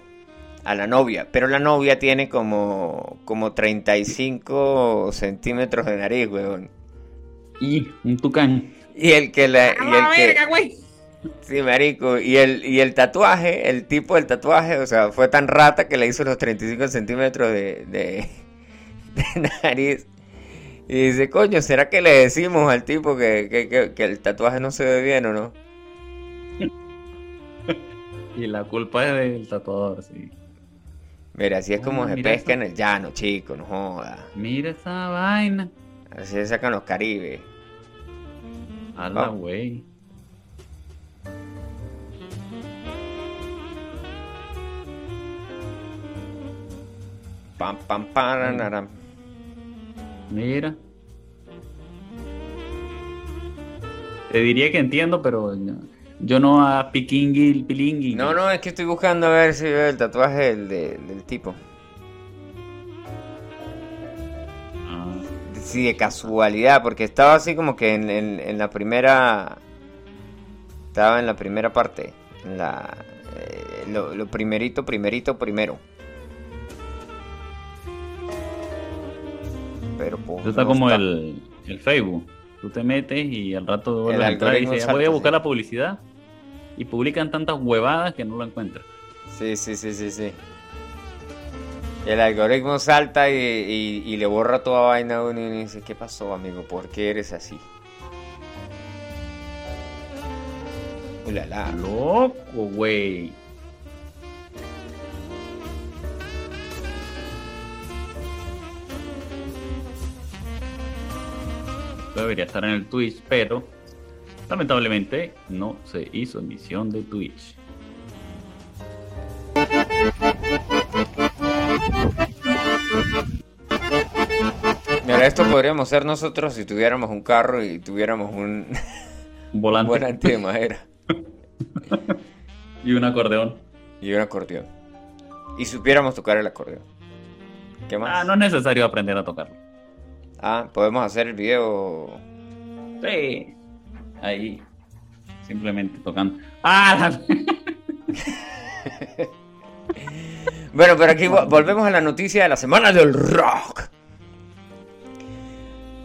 Speaker 1: a la novia, pero la novia tiene como, como 35 centímetros de nariz, weón.
Speaker 2: Y un tucán.
Speaker 1: Y el que la... Y el que, sí, marico, y el, y el tatuaje, el tipo del tatuaje, o sea, fue tan rata que le hizo los 35 centímetros de, de, (laughs) de nariz. Y dice, coño, ¿será que le decimos al tipo que, que, que- que el tatuaje no se ve bien o no? (laughs)
Speaker 2: Y la culpa es del tatuador, sí.
Speaker 1: Mira, así es como se pesca en el llano, chico, no joda.
Speaker 2: Mira esa vaina.
Speaker 1: Así se sacan los caribes.
Speaker 2: A la
Speaker 1: Ah.
Speaker 2: güey.
Speaker 1: Pam, pam, paranaram.
Speaker 2: Mira. Te diría que entiendo, pero no- yo no a piquingui, pilingui.
Speaker 1: No, no, es que estoy buscando a ver si veo el tatuaje del, de- del tipo.
Speaker 2: Ah,
Speaker 1: Sí, de casualidad, porque estaba así como que en, en- en la primera... Estaba en la primera parte. En la... eh, lo, lo primerito, primerito, primero. Pero pues...
Speaker 2: Eso está como
Speaker 1: está.
Speaker 2: el, el Facebook. Tú te metes y al rato vuelves
Speaker 1: El
Speaker 2: a entrar y dices, voy a buscar
Speaker 1: sí.
Speaker 2: la publicidad. Y publican tantas huevadas que no lo encuentras.
Speaker 1: Sí, sí, sí, sí, sí. El algoritmo salta y, y- y le borra toda vaina a uno y dice, ¿qué pasó, amigo? ¿Por qué eres así? Ulala.
Speaker 2: Loco, güey. Debería estar en el Twitch, pero lamentablemente no se hizo emisión de Twitch.
Speaker 1: Mira, esto podríamos ser nosotros si tuviéramos un carro y tuviéramos un (laughs)
Speaker 2: volante
Speaker 1: de madera (laughs)
Speaker 2: y un acordeón.
Speaker 1: y un acordeón. Y supiéramos tocar el acordeón. ¿Qué más?
Speaker 2: Ah, no es necesario aprender a tocarlo.
Speaker 1: Ah, podemos hacer el video.
Speaker 2: Sí. Ahí. Simplemente tocando. ¡Ah! la- (laughs)
Speaker 1: Bueno, pero aquí vo- volvemos a la noticia de la semana del rock.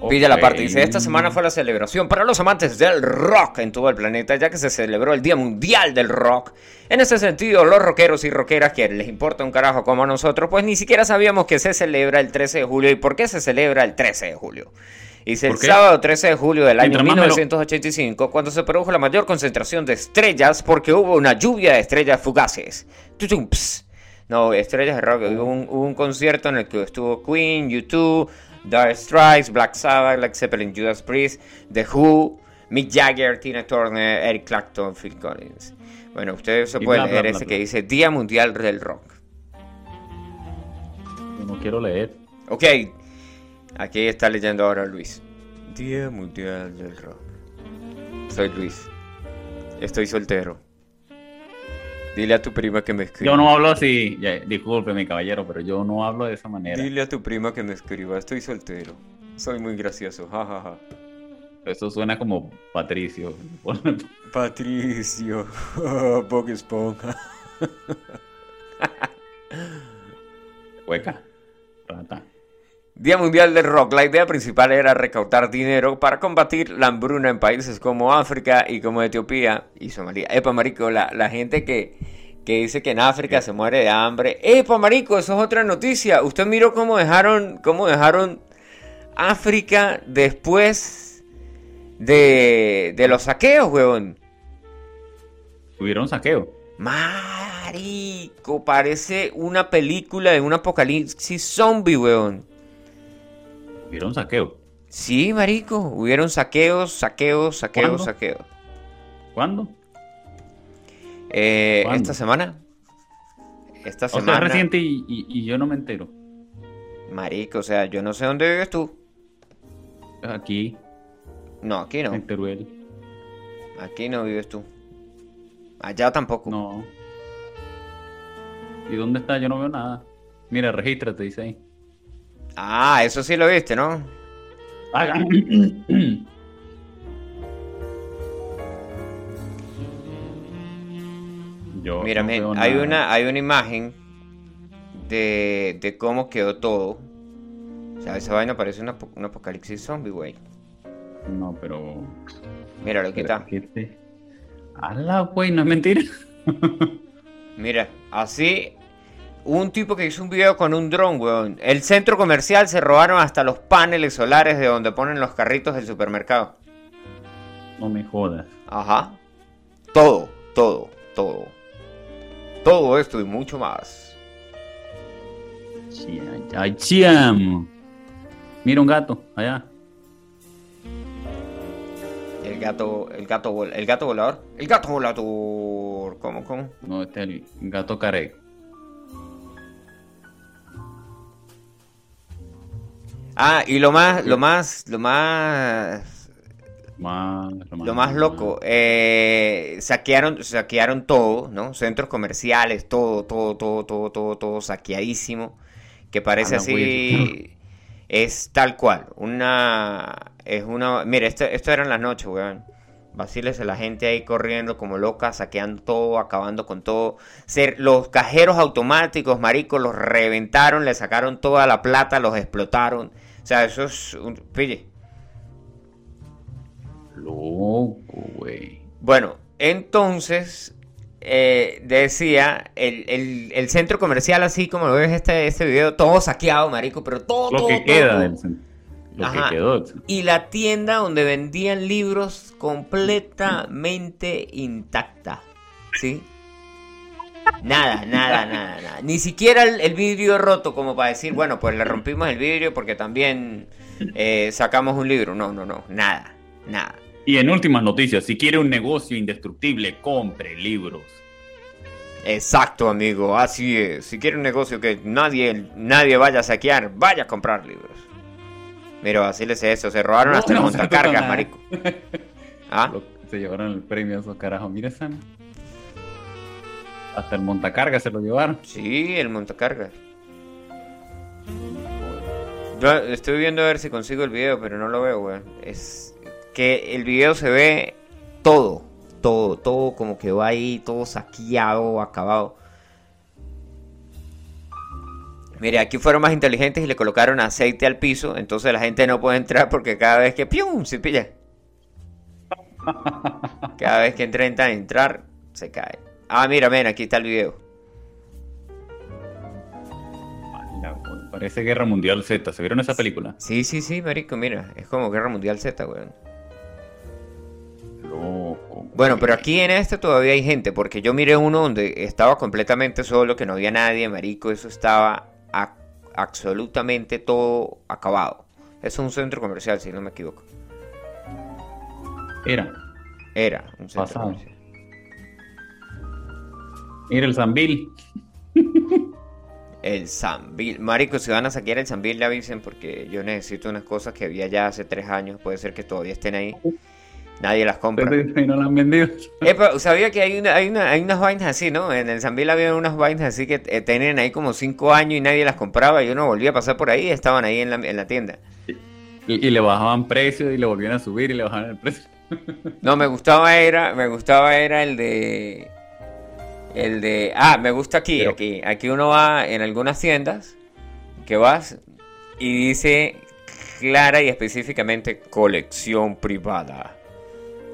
Speaker 1: Pilla la parte, dice, esta semana fue la celebración para los amantes del rock en todo el planeta, ya que se celebró el Día Mundial del Rock. En ese sentido, los rockeros y rockeras que les importa un carajo como a nosotros, pues ni siquiera sabíamos que se celebra el 13 de julio y por qué se celebra el 13 de julio. Dice el sábado 13 de julio del año
Speaker 2: Mientras más me lo-
Speaker 1: 1985, cuando se produjo la mayor concentración de estrellas porque hubo una lluvia de estrellas fugaces. Tutum. No, estrellas de rock. Hubo un, hubo un concierto en el que estuvo Queen, U2, Dire Strikes, Black Sabbath, Led Zeppelin, Judas Priest, The Who, Mick Jagger, Tina Turner, Eric Clapton, Phil Collins. Bueno, ustedes se pueden
Speaker 2: bla,
Speaker 1: leer
Speaker 2: bla,
Speaker 1: ese
Speaker 2: bla.
Speaker 1: que dice Día Mundial del Rock.
Speaker 2: No quiero leer.
Speaker 1: Ok, aquí está leyendo ahora Luis. Día Mundial del Rock. Soy Luis. Estoy soltero. Dile a tu prima que me escriba.
Speaker 2: Yo no hablo así. Ya, disculpe, mi caballero, pero yo no hablo de esa manera.
Speaker 1: Dile a tu prima que me escriba. Estoy soltero. Soy muy gracioso. Ja, ja, ja.
Speaker 2: Eso suena como Patricio. (laughs)
Speaker 1: Patricio. (laughs) Bob Esponja.
Speaker 2: Hueca. Rata.
Speaker 1: Día Mundial del Rock. La idea principal era recaudar dinero para combatir la hambruna en países como África y como Etiopía y Somalia. Epa, marico, la, la gente que, que dice que en África se muere de hambre. Epa, marico, eso es otra noticia. Usted miró cómo dejaron, cómo dejaron África después de, de los saqueos, weón.
Speaker 2: Tuvieron saqueo.
Speaker 1: Marico, parece una película de un apocalipsis zombie, weón.
Speaker 2: Tuvieron saqueo.
Speaker 1: Sí, marico, hubieron saqueos, saqueos, saqueos,
Speaker 2: ¿Cuándo?
Speaker 1: saqueos.
Speaker 2: ¿Cuándo?
Speaker 1: Eh,
Speaker 2: ¿Cuándo?
Speaker 1: esta semana. Esta
Speaker 2: O sea,
Speaker 1: semana.
Speaker 2: es reciente y, y- y yo no me entero.
Speaker 1: Marico, o sea, yo no sé dónde vives tú.
Speaker 2: Aquí,
Speaker 1: No, aquí no.
Speaker 2: en Teruel.
Speaker 1: Aquí no vives tú. Allá tampoco.
Speaker 2: No. ¿Y dónde está? Yo no veo nada. Mira, regístrate, dice ahí.
Speaker 1: Ah, eso sí lo viste, ¿no? (clears throat)
Speaker 2: Yo
Speaker 1: Mira,
Speaker 2: no
Speaker 1: hay una, hay una imagen de, de cómo quedó todo. O sea, esa vaina parece una un apocalipsis zombie, güey.
Speaker 2: No, pero.
Speaker 1: Mira, lo que está.
Speaker 2: ¿qué te- ¡Hala, güey! No es mentira. (laughs)
Speaker 1: Mira, así un tipo que hizo un video con un dron, weón. El centro comercial se robaron hasta los paneles solares de donde ponen los carritos del supermercado.
Speaker 2: No me jodas.
Speaker 1: Ajá. Todo, todo, todo. Todo esto y mucho más.
Speaker 2: Chiam, ay, chiam. Mira un gato, allá.
Speaker 1: El gato, el gato, vol- el gato volador. El gato volador. ¿Cómo, cómo?
Speaker 2: No, este es el gato care.
Speaker 1: Ah, y lo más, lo más, lo más
Speaker 2: Más,
Speaker 1: Lo más loco, eh, saquearon, saquearon todo, ¿no? Centros comerciales, todo, todo, todo, todo, todo, todo saqueadísimo. Que parece
Speaker 2: A la
Speaker 1: así,
Speaker 2: güey.
Speaker 1: es tal cual. Una, es una, mira, esto, esto era en la noche, weón. Vaciles a la gente ahí corriendo como loca, saqueando todo, acabando con todo. Ser, los cajeros automáticos, maricos, los reventaron, le sacaron toda la plata, los explotaron. O sea, eso es un, pille.
Speaker 2: Loco, güey.
Speaker 1: Bueno, entonces eh, decía el, el- el centro comercial, así como lo ves este, este video, todo saqueado, marico, pero todo,
Speaker 2: Lo
Speaker 1: todo,
Speaker 2: que
Speaker 1: todo,
Speaker 2: queda
Speaker 1: todo.
Speaker 2: del cen- Lo
Speaker 1: Ajá.
Speaker 2: que quedó. del cen-
Speaker 1: Y la tienda donde vendían libros completamente intacta. ¿Sí? Nada, nada, nada, nada. Ni siquiera el, el vidrio roto como para decir, bueno, pues le rompimos el vidrio porque también eh, sacamos un libro. No, no, no. Nada, nada.
Speaker 2: Y en últimas noticias, si quiere un negocio indestructible, compre libros.
Speaker 1: Exacto, amigo. Así es. Si quiere un negocio que nadie, nadie vaya a saquear, vaya a comprar libros. Mira, así les eso. Se robaron
Speaker 2: No,
Speaker 1: hasta el
Speaker 2: no
Speaker 1: montacargas, marico. ¿Ah?
Speaker 2: Se llevaron el premio a esos carajos. Mira esa. Hasta el montacarga se lo llevaron.
Speaker 1: Sí, el montacargas. Yo estoy viendo a ver si consigo el video, pero no lo veo, weón. Es que el video se ve todo, todo, todo como que va ahí, todo saqueado, acabado. Mire, aquí fueron más inteligentes y le colocaron aceite al piso, entonces la gente no puede entrar porque cada vez que ¡pium! se pilla. (laughs) Cada vez que intenta entrar, se cae. Ah, mira, ven, aquí está el video.
Speaker 2: Parece Guerra Mundial Z. ¿Se vieron esa película?
Speaker 1: Sí, sí, sí, marico, mira, es como Guerra Mundial Z, weón.
Speaker 2: Loco.
Speaker 1: Bueno, pero aquí en este todavía hay gente, porque yo miré uno donde estaba completamente solo, que no había nadie, marico, eso estaba a- absolutamente todo acabado. Es un centro comercial, si no me equivoco.
Speaker 2: Era.
Speaker 1: Era un centro
Speaker 2: Pasado.
Speaker 1: comercial.
Speaker 2: Mira el Zambil. (laughs)
Speaker 1: El Sambil. Marico, si van a saquear el Sambil, le avisen porque yo necesito unas cosas que había ya hace tres años. Puede ser que todavía estén ahí. Nadie las compra.
Speaker 2: Y no la han vendido.
Speaker 1: Sabía que hay, una, hay, una, hay unas vainas así, ¿no? En el Sambil había unas vainas así que eh, tenían ahí como cinco años y nadie las compraba. Yo no volvía a pasar por ahí, estaban ahí en la, en la tienda.
Speaker 2: Y, y le bajaban precio y le volvían a subir y le bajaban el precio.
Speaker 1: No, me gustaba era, me gustaba era el de, el de, ah, me gusta aquí,
Speaker 2: Pero-
Speaker 1: aquí, aquí uno va en algunas tiendas que vas y dice clara y específicamente colección privada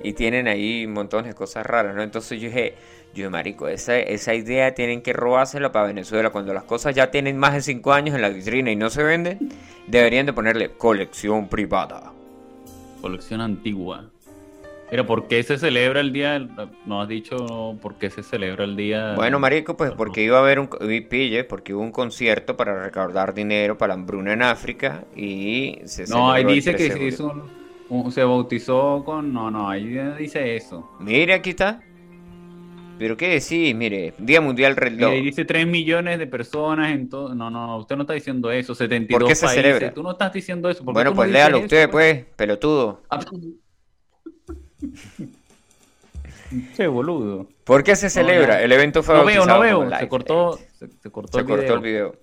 Speaker 1: y tienen ahí montones de cosas raras, ¿no? Entonces yo dije, yo marico, esa, esa idea tienen que robársela para Venezuela cuando las cosas ya tienen más de cinco años en la vitrina y no se venden, deberían de ponerle colección privada.
Speaker 2: Colección antigua. Pero ¿por qué se celebra el día? del- No has dicho por qué se celebra el día.
Speaker 1: Bueno, marico, pues porque iba a haber un pille, porque hubo un concierto para recaudar dinero para la hambruna en África y se
Speaker 2: No, ahí dice que
Speaker 1: 13
Speaker 2: se hizo un- se bautizó con. No, no, ahí dice eso.
Speaker 1: Mire, aquí está. Pero qué decís, mire, Día Mundial Dog.
Speaker 2: ahí dice 3 millones de personas en todo. No, no, usted no está diciendo eso. 72
Speaker 1: ¿Por qué se
Speaker 2: países.
Speaker 1: celebra?
Speaker 2: Tú no estás diciendo eso. ¿por qué
Speaker 1: Bueno,
Speaker 2: tú no
Speaker 1: pues
Speaker 2: dices
Speaker 1: léalo
Speaker 2: eso,
Speaker 1: usted, pues, pelotudo. (laughs)
Speaker 2: Che, boludo.
Speaker 1: ¿Por qué se celebra? El evento fue
Speaker 2: No veo, no veo. Se
Speaker 1: Live
Speaker 2: cortó, se, se cortó,
Speaker 1: Se
Speaker 2: el,
Speaker 1: cortó
Speaker 2: video.
Speaker 1: el video.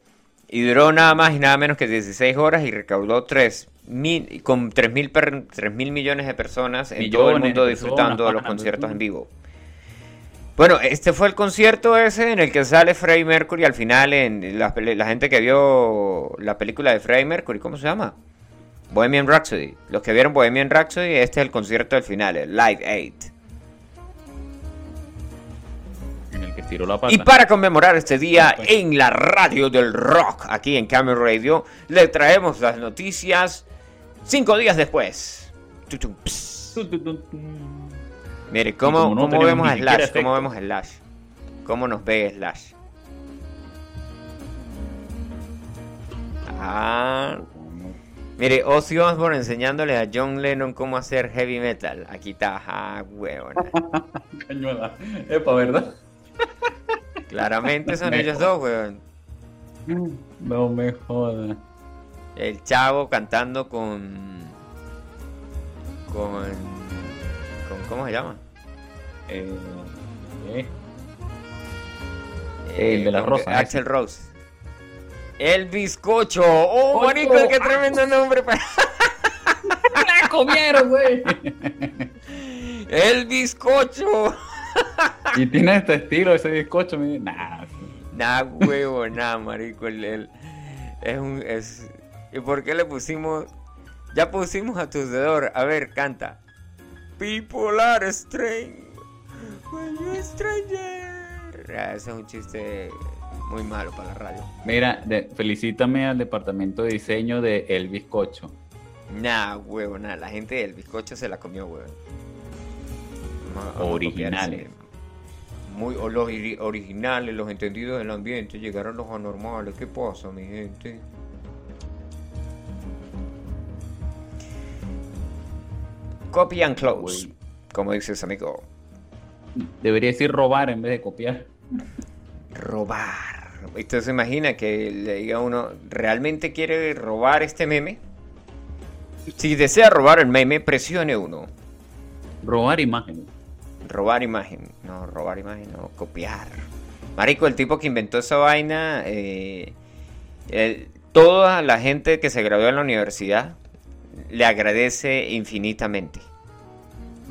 Speaker 1: Y duró nada más y nada menos que 16 horas y recaudó 3 mil, con 3 mil, per- 3 mil millones de personas en todo el mundo
Speaker 2: de
Speaker 1: disfrutando de los conciertos en vivo. Bueno, este fue el concierto ese en el que sale Freddie Mercury al final en la, gente que vio la película de Freddie Mercury, ¿cómo se llama? Bohemian Rhapsody. Los que vieron Bohemian Rhapsody, este es el concierto del final, el Live 8.
Speaker 2: En el que tiró la pata.
Speaker 1: Y para conmemorar este día en la radio del rock, aquí en Camera Radio, le traemos las noticias cinco días después. Tutum. Mire, ¿cómo,
Speaker 2: como no
Speaker 1: cómo vemos a Slash? ¿Cómo vemos a Slash? ¿Cómo nos ve Slash? Ah, mire, Ozzy Osbourne enseñándole a John Lennon cómo hacer heavy metal. Aquí está, ah, huevona. (laughs)
Speaker 2: Cañuela. Epa, ¿verdad?
Speaker 1: Claramente son (laughs) ellos dos, weón.
Speaker 2: No me jodas.
Speaker 1: El chavo cantando con. con. con ¿Cómo se llama?
Speaker 2: Eh, eh.
Speaker 1: Eh,
Speaker 2: El de la rosa,
Speaker 1: Axel Rose. El bizcocho. ¡Oh, marico! ¡Qué tremendo nombre! pa- (laughs)
Speaker 2: ¡La comieron, güey!
Speaker 1: ¡El bizcocho!
Speaker 2: y tiene este estilo, ese bizcocho. me- Nah,
Speaker 1: Nah, huevo, nah, marico. El, el- es un. Es, ¿Y por qué le pusimos.? Ya pusimos a tu dedo. A ver, canta. People are strange. When stranger. Ah, Ese es un chiste muy malo para la radio.
Speaker 2: Mira, de- felicítame al departamento de diseño de El Bizcocho.
Speaker 1: Nah, huevo, nada. La gente del bizcocho se la comió, huevo.
Speaker 2: Originales.
Speaker 1: Muy o los ori- originales, los entendidos del ambiente. Llegaron los anormales. ¿Qué pasa, mi gente? Copy and close. Como dices, amigo.
Speaker 2: Debería decir robar en vez de copiar.
Speaker 1: Robar. ¿Usted se imagina que le diga a uno, ¿realmente quiere robar este meme? Si desea robar el meme, presione uno.
Speaker 2: Robar imágenes.
Speaker 1: Robar imagen. No, robar imagen, no, copiar. Marico, el tipo que inventó esa vaina, eh, el- toda la gente que se graduó en la universidad le agradece infinitamente.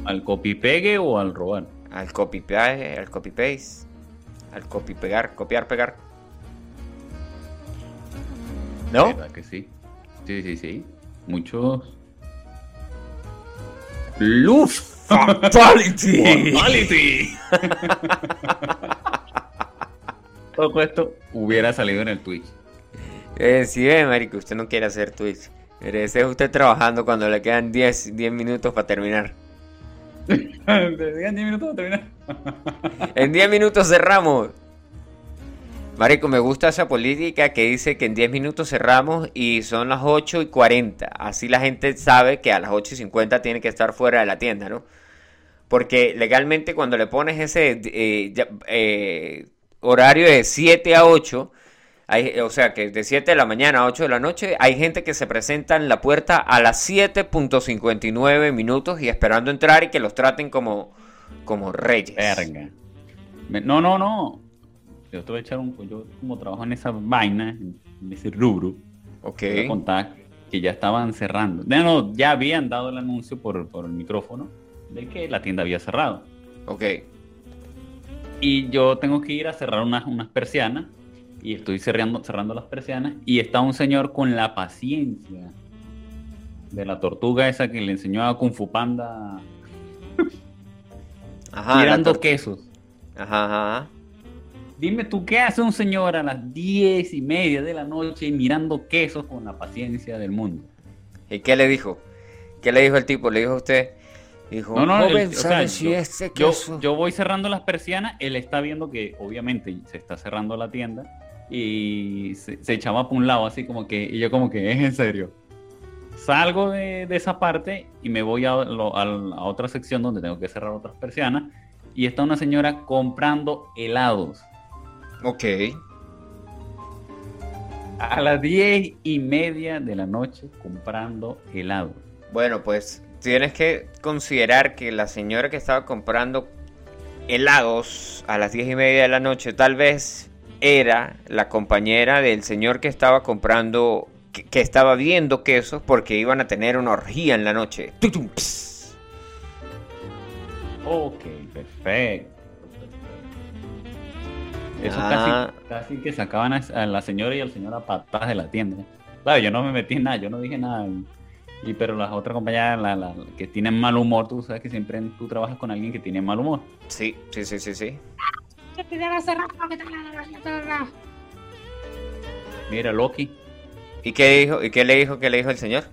Speaker 2: ¿Al copy pegue o al robar?
Speaker 1: Al copy paste, al copy paste, al copy pegar, copiar, pegar. ¿No?
Speaker 2: ¿Verdad que sí? Sí, sí, sí. Muchos. ¡Luf! (laughs)
Speaker 1: Fatality.
Speaker 2: ¡Fatality! (laughs) Todo esto hubiera salido en el Twitch.
Speaker 1: Eh, sí, ve, marico, usted no quiere hacer Twitch. Es usted trabajando cuando le quedan 10, 10 minutos para terminar.
Speaker 2: Te digan 10 minutos para terminar. (laughs)
Speaker 1: En 10 minutos cerramos. Marico, me gusta esa política que dice que en 10 minutos cerramos y son las 8 y 40. Así la gente sabe que a las 8 y 50 tiene que estar fuera de la tienda, ¿no? Porque legalmente cuando le pones ese eh, eh, horario de 7 a 8, hay, o sea que de 7 de la mañana a 8 de la noche, hay gente que se presenta en la puerta a las 7.59 minutos y esperando entrar y que los traten como, como reyes.
Speaker 2: Verga. No, no, no. Yo te voy a echar un. Yo, como trabajo en esa vaina, en ese rubro,
Speaker 1: Ok.
Speaker 2: voy a contar que ya estaban cerrando. No, no, ya habían dado el anuncio por, por el micrófono de que la tienda había cerrado.
Speaker 1: Ok.
Speaker 2: Y yo tengo que ir a cerrar unas, unas persianas. Y estoy cerrando, cerrando las persianas. Y está un señor con la paciencia de la tortuga esa que le enseñó a Kung Fu Panda (laughs)
Speaker 1: Ajá.
Speaker 2: tirando quesos.
Speaker 1: Ajá, ajá.
Speaker 2: Dime tú, ¿qué hace un señor a las diez y media de la noche mirando quesos con la paciencia del mundo?
Speaker 1: ¿Y qué le dijo? ¿Qué le dijo el tipo? ¿Le dijo a usted? Dijo,
Speaker 2: No, no, el- o sea,
Speaker 1: ¿sabe si
Speaker 2: yo-
Speaker 1: este
Speaker 2: Yo,
Speaker 1: queso...
Speaker 2: yo voy cerrando las persianas, él está viendo que obviamente se está cerrando la tienda y se, se echaba por un lado así como que, y yo como que es en serio. Salgo de, de esa parte y me voy a, lo- a la- a otra sección donde tengo que cerrar otras persianas y está una señora comprando helados.
Speaker 1: Ok.
Speaker 2: A las diez y media de la noche comprando helados.
Speaker 1: Bueno, pues tienes que considerar que la señora que estaba comprando helados a las diez y media de la noche tal vez era la compañera del señor que estaba comprando, que, que estaba viendo quesos porque iban a tener una orgía en la noche. Tutum.
Speaker 2: Ok, perfecto. Eso
Speaker 1: Ah.
Speaker 2: casi, casi que sacaban a, la señora y al señor a patadas de la tienda. Claro, yo no me metí en nada, yo no dije nada. Y, pero las otras compañeras la- la- que tienen mal humor, tú sabes que siempre tú trabajas con alguien que tiene mal humor.
Speaker 1: Sí, sí, sí, sí, sí.
Speaker 2: Mira, Loki.
Speaker 1: ¿Y qué dijo? ¿Y qué le dijo? ¿Qué le dijo el señor?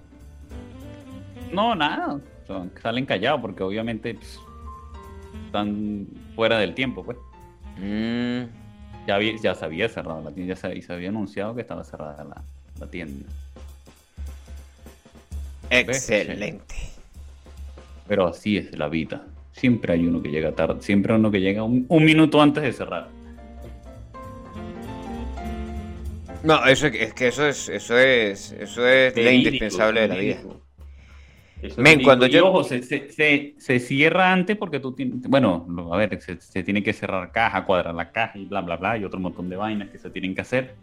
Speaker 2: No, nada. son- salen callados porque obviamente pues, están fuera del tiempo, pues.
Speaker 1: Mm,
Speaker 2: Ya, había- ya se había cerrado la tienda ya se, y se había anunciado que estaba cerrada la, la tienda.
Speaker 1: excelente.
Speaker 2: Pero así es la vida. Siempre hay uno que llega tarde, siempre hay uno que llega un, un minuto antes de cerrar.
Speaker 1: No, eso es que eso es eso es eso es lo
Speaker 2: Verídico,
Speaker 1: indispensable de la vida.
Speaker 2: Eso
Speaker 1: Men, cuando yo-
Speaker 2: ojo, se, se- se- se cierra antes porque tú tienes. Bueno, a ver, se, tiene que cerrar caja, cuadrar la caja y bla, bla, bla, y otro montón de vainas que se tienen que hacer.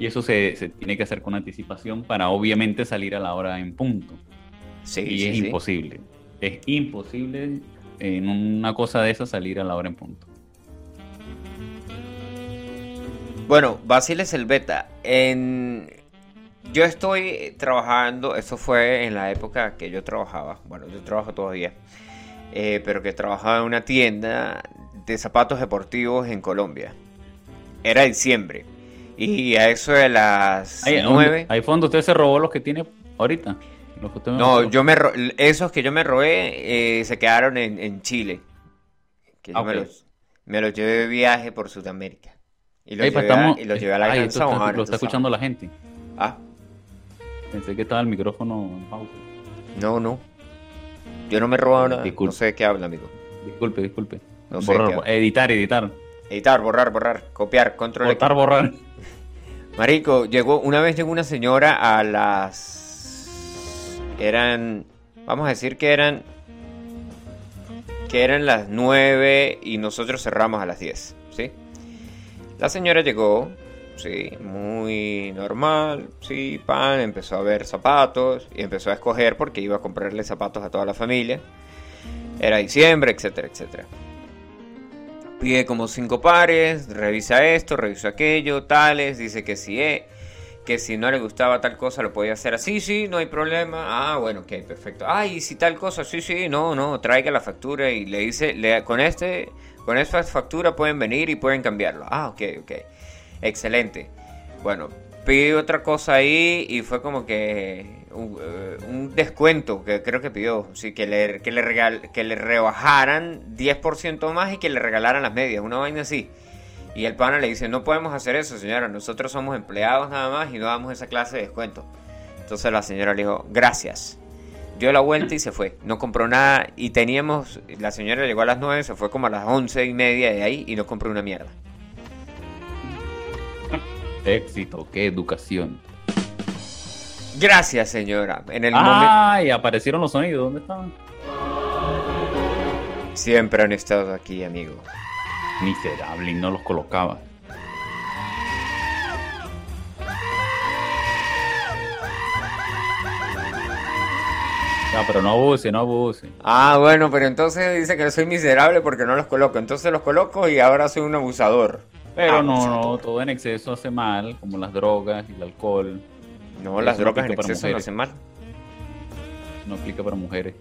Speaker 2: Y eso se, se tiene que hacer con anticipación para obviamente salir a la hora en punto.
Speaker 1: Sí,
Speaker 2: y
Speaker 1: sí,
Speaker 2: es
Speaker 1: sí.
Speaker 2: imposible. Es imposible en una cosa de esa salir a la hora en punto.
Speaker 1: Bueno, Basiles el beta. En... Yo estoy trabajando, eso fue en la época que yo trabajaba, bueno, yo trabajo todavía, eh, pero que trabajaba en una tienda de zapatos deportivos en Colombia. Era diciembre. Y a eso de las
Speaker 2: Ahí,
Speaker 1: 9.
Speaker 2: Ahí fue donde usted se robó los que tiene ahorita. Los que usted me
Speaker 1: No, yo me ro- esos que yo me robé eh, se quedaron en, en Chile. Que yo
Speaker 2: Ah,
Speaker 1: me, los, me los llevé de viaje por Sudamérica. Y los,
Speaker 2: Ey,
Speaker 1: llevé, a,
Speaker 2: estamos-
Speaker 1: y los llevé a la
Speaker 2: Ay, esto está- lo está
Speaker 1: sabes.
Speaker 2: escuchando la gente.
Speaker 1: Ah,
Speaker 2: Pensé que estaba el micrófono en pausa.
Speaker 1: no, no. Yo no me he robado nada.
Speaker 2: Disculpe.
Speaker 1: No sé de qué habla, amigo.
Speaker 2: Disculpe, disculpe.
Speaker 1: No
Speaker 2: borrar, editar, editar.
Speaker 1: Editar, borrar, borrar, copiar, control.
Speaker 2: Cortar, borrar.
Speaker 1: Marico, llegó, una vez llegó una señora a las... Eran, vamos a decir que eran... Que eran las 9 y nosotros cerramos a las 10, ¿sí? La señora llegó, sí, muy normal, sí, pan, empezó a ver zapatos y empezó a escoger porque iba a comprarle zapatos a toda la familia. Era diciembre, etcétera, etcétera. Pide como cinco pares, revisa esto, revisa aquello, tales, dice que si es, que si no le gustaba tal cosa lo podía hacer así, sí, no hay problema. Ah, bueno, ok, perfecto. Ay, y si tal cosa, sí, sí, no, no, traiga la factura y le dice, le, con este, con esta factura pueden venir y pueden cambiarlo. Ah, ok, ok. Excelente. Bueno, pide otra cosa ahí y fue como que un, eh, un descuento que creo que pidió, sí, que le, que le, regal, que le rebajaran 10% más y que le regalaran las medias, una vaina así. Y el pana le dice, no podemos hacer eso, señora, nosotros somos empleados nada más y no damos esa clase de descuento. Entonces la señora le dijo, gracias. Dio la vuelta y se fue. No compró nada y teníamos, la señora llegó a las 9, se fue como a las 11 y media de ahí y no compró una mierda.
Speaker 2: Éxito, qué educación.
Speaker 1: Gracias, señora. En el.
Speaker 2: Ay, aparecieron los sonidos. ¿Dónde estaban?
Speaker 1: Siempre han estado aquí, amigo.
Speaker 2: Miserable, y no los colocaba. Ah, pero no abuse, no abuse.
Speaker 1: Ah, bueno, pero entonces dice que soy miserable porque no los coloco. Entonces los coloco y ahora soy un abusador.
Speaker 2: Pero
Speaker 1: Ah,
Speaker 2: no, no, todo en exceso hace mal, como las drogas y el alcohol.
Speaker 1: No, las
Speaker 2: Eso no
Speaker 1: drogas en exceso no hacen mal.
Speaker 2: No aplica para mujeres.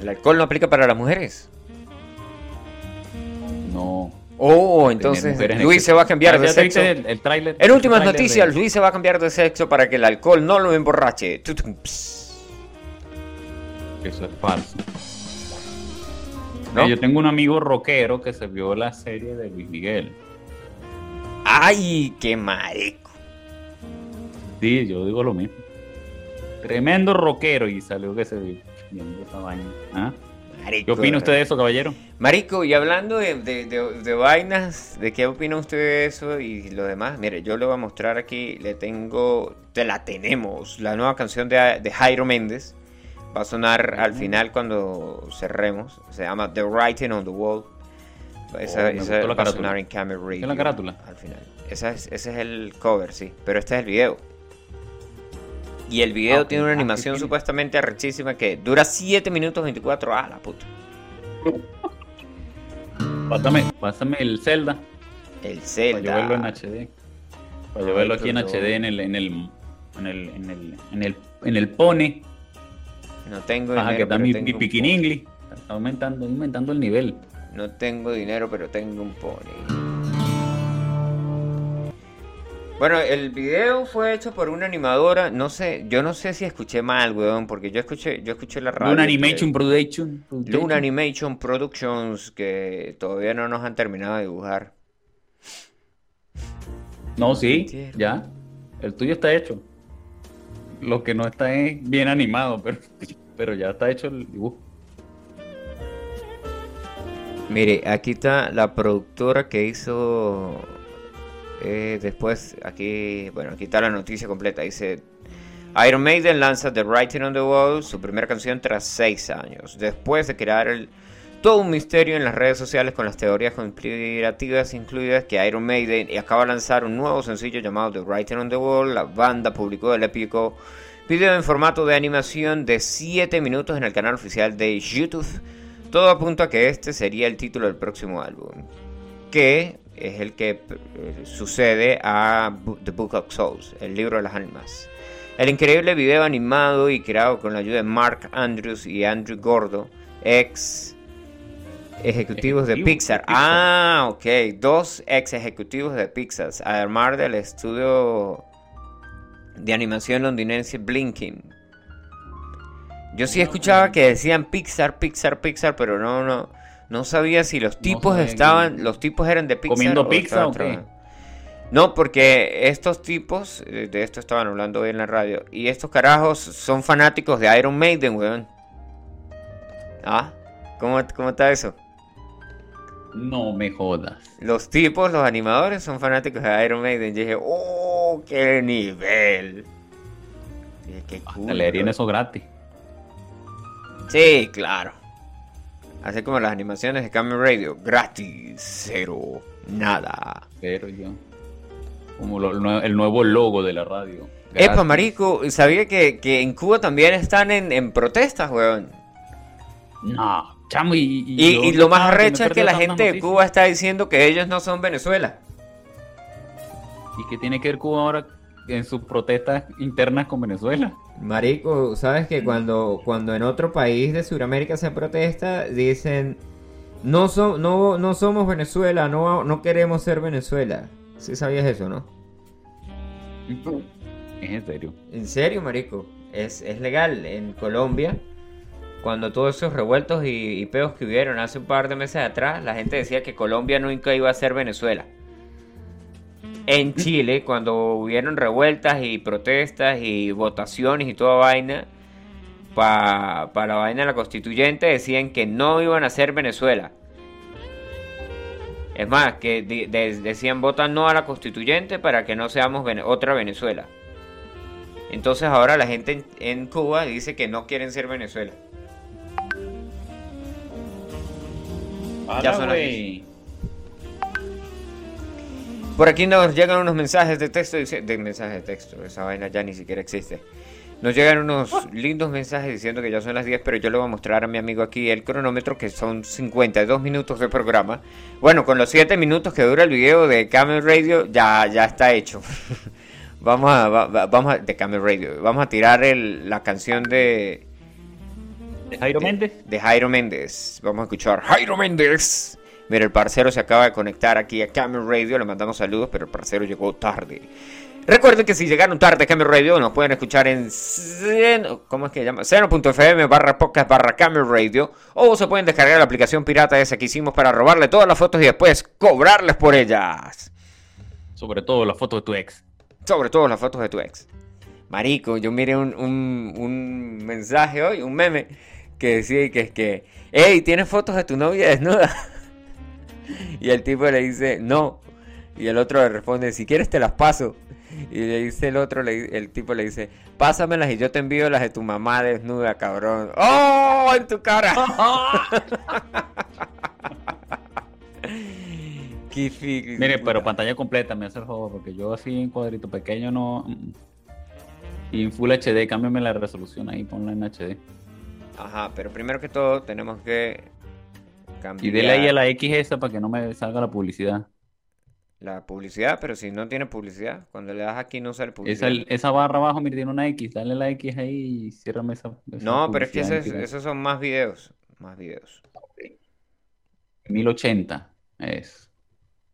Speaker 1: El alcohol no aplica para las mujeres.
Speaker 2: No.
Speaker 1: Oh, entonces Luis se va a cambiar
Speaker 2: Ah,
Speaker 1: de
Speaker 2: ¿ya te viste
Speaker 1: sexo.
Speaker 2: El, el tráiler.
Speaker 1: En últimas noticias,
Speaker 2: de-
Speaker 1: Luis se va a cambiar de sexo para que el alcohol no lo emborrache.
Speaker 2: Eso es falso.
Speaker 1: ¿No?
Speaker 2: Yo tengo un amigo rockero que se vio la serie de Luis Miguel.
Speaker 1: ¡Ay, qué marico!
Speaker 2: Sí, yo digo lo mismo. Tremendo rockero y salió que se vio viendo esa vaina. ¿Ah?
Speaker 1: Marico
Speaker 2: ¿Qué opina usted de eso, caballero?
Speaker 1: Marico, y hablando de, de- de- de vainas, ¿de qué opina usted de eso y lo demás? Mire, yo le voy a mostrar aquí, le tengo, te la tenemos, la nueva canción de, de Jairo Méndez. Va a sonar al final cuando cerremos. Se llama The Writing on the Wall. Esa,
Speaker 2: Oh,
Speaker 1: esa va a
Speaker 2: carátula.
Speaker 1: sonar en Camera Radio.
Speaker 2: ¿Qué es la carátula?
Speaker 1: Al final. Esa es- ese es el cover, sí. Pero este es el video. Y el video
Speaker 2: Ah,
Speaker 1: tiene una
Speaker 2: Ah, ¿qué
Speaker 1: animación
Speaker 2: tiene?
Speaker 1: supuestamente arrechísima que dura 7 minutos 24. Ah, la puta.
Speaker 2: Pásame, pásame el Zelda.
Speaker 1: El
Speaker 2: Para
Speaker 1: Zelda.
Speaker 2: yo verlo en HD. Para yo verlo aquí en HD en el, en el, en el, en el, en el, en el Pone.
Speaker 1: No tengo
Speaker 2: Ajá,
Speaker 1: dinero.
Speaker 2: que está mi, mi Pikin. English. Está aumentando, aumentando el nivel.
Speaker 1: No tengo dinero, pero tengo un pony. Bueno, el video fue hecho por una animadora, no sé, yo no sé si escuché mal, weón, porque yo escuché, yo escuché la radio.
Speaker 2: Luna
Speaker 1: que-
Speaker 2: Animation Production.
Speaker 1: Luna Animation Productions que todavía no nos han terminado de dibujar.
Speaker 2: No, sí,
Speaker 1: Entiendo.
Speaker 2: ya. El tuyo está hecho. Lo que no está es bien animado, (laughs) pero, pero ya está hecho el dibujo.
Speaker 1: Mire, aquí está la productora que hizo eh, después, aquí, bueno, aquí está la noticia completa. Dice, Iron Maiden lanza The Writing on the Wall, su primera canción tras seis años. Después de crear todo un misterio en las redes sociales con las teorías conspirativas incluidas que Iron Maiden acaba de lanzar un nuevo sencillo llamado The Writing on the Wall, la banda publicó el épico video en formato de animación de 7 minutos en el canal oficial de YouTube. Todo apunta a que este sería el título del próximo álbum, que es el que eh, sucede a The Book of Souls, el libro de las almas. El increíble video animado y creado con la ayuda de Mark Andrews y Andrew Gordo, ex ejecutivos de Pixar.
Speaker 2: de Pixar.
Speaker 1: Ah, ok. Dos ex ejecutivos de Pixar. A armar del estudio de animación londinense Blinking. Yo sí escuchaba que decían Pixar, Pixar, Pixar, pero no, no, no sabía si los tipos
Speaker 2: que-
Speaker 1: estaban, los tipos eran de Pixar.
Speaker 2: ¿Comiendo
Speaker 1: o
Speaker 2: pizza o qué?
Speaker 1: No, porque estos tipos, eh, de esto estaban hablando hoy en la radio, y estos carajos son fanáticos de Iron Maiden, weón. Ah, ¿cómo, cómo está eso?
Speaker 2: No me jodas.
Speaker 1: Los tipos, los animadores, son fanáticos de Iron Maiden. Y dije, ¡oh, qué nivel! Dije, qué cool,
Speaker 2: Hasta le eso gratis.
Speaker 1: Sí, claro. Así como las animaciones de Camel Radio. Gratis, cero, nada.
Speaker 2: Pero yo. Como lo- el nue- el nuevo logo de la radio.
Speaker 1: Epa,
Speaker 2: Gratis.
Speaker 1: marico, sabía que, que en Cuba también están en, en protestas, weón.
Speaker 2: No, chamo, y,
Speaker 1: Y,
Speaker 2: yo
Speaker 1: y lo más arrecho es que la gente de. Cuba está diciendo que ellos no son Venezuela.
Speaker 2: ¿Y qué tiene que ver Cuba ahora en sus protestas internas con Venezuela?
Speaker 1: Marico, sabes que cuando, cuando en otro país de Sudamérica se protesta, dicen no, so- no, no somos Venezuela, no, no queremos ser Venezuela. ¿Sí sabías eso, no?
Speaker 2: Es en serio.
Speaker 1: En serio, marico, es, es legal en Colombia. Cuando todos esos revueltos y, y peos que hubieron hace un par de meses atrás, la gente decía que Colombia nunca iba a ser Venezuela. En Chile, cuando hubieron revueltas y protestas y votaciones y toda vaina, para la vaina de la constituyente decían que no iban a ser Venezuela. Es más, que de- decían votan no a la constituyente para que no seamos Vene- otra Venezuela. Entonces ahora la gente en, en Cuba dice que no quieren ser Venezuela. Ya son. Por aquí nos llegan unos mensajes de texto, de mensajes de texto, esa vaina ya ni siquiera existe. Nos llegan unos lindos mensajes diciendo que ya son las 10, pero yo le voy a mostrar a mi amigo aquí el cronómetro, que son 52 minutos de programa. Bueno, con los 7 minutos que dura el video de Camel Radio, ya, ya está hecho. (laughs) vamos a, va- va- vamos a, de Camel Radio, vamos a tirar el- la canción de,
Speaker 2: ¿De Jairo Méndez?
Speaker 1: de Jairo Méndez. Vamos a escuchar Jairo Méndez. Mira, el parcero se acaba de conectar aquí a Camel Radio. Le mandamos saludos, pero el parcero llegó tarde. Recuerden que si llegaron tarde a Camel Radio, nos pueden escuchar en ¿cómo es que se llama? Seno.fm barra podcast barra Camel Radio. O se pueden descargar la aplicación pirata esa que hicimos para robarle todas las fotos y después cobrarles por ellas.
Speaker 2: Sobre todo la foto de tu ex.
Speaker 1: Sobre todo las fotos de tu ex. Marico, yo miré un, un- un mensaje hoy, un meme, que decía que es que, hey, ¿tienes fotos de tu novia desnuda? (laughs) (laughs) Y el tipo le dice, no. Y el otro le responde, si quieres te las paso. Y le dice el otro, le- el tipo le dice, pásamelas y yo te envío las de tu mamá desnuda, cabrón. ¡Oh! En tu cara. (laughs) Qué
Speaker 2: Mire, pero pantalla completa me hace el favor, porque yo así en cuadrito pequeño no. mm. Y en Full HD, cámbiame la resolución ahí, ponla en HD.
Speaker 1: Ajá, pero primero que todo tenemos que cambiar
Speaker 2: Y dele ahí a la X esa para que no me salga la publicidad.
Speaker 1: la publicidad, pero si no tiene publicidad, cuando le das aquí no sale publicidad.
Speaker 2: esa barra abajo, mire, tiene una X. Dale la X ahí y ciérrame esa. esa
Speaker 1: No, pero es que ese esos son más videos, más videos.
Speaker 2: 1080 es.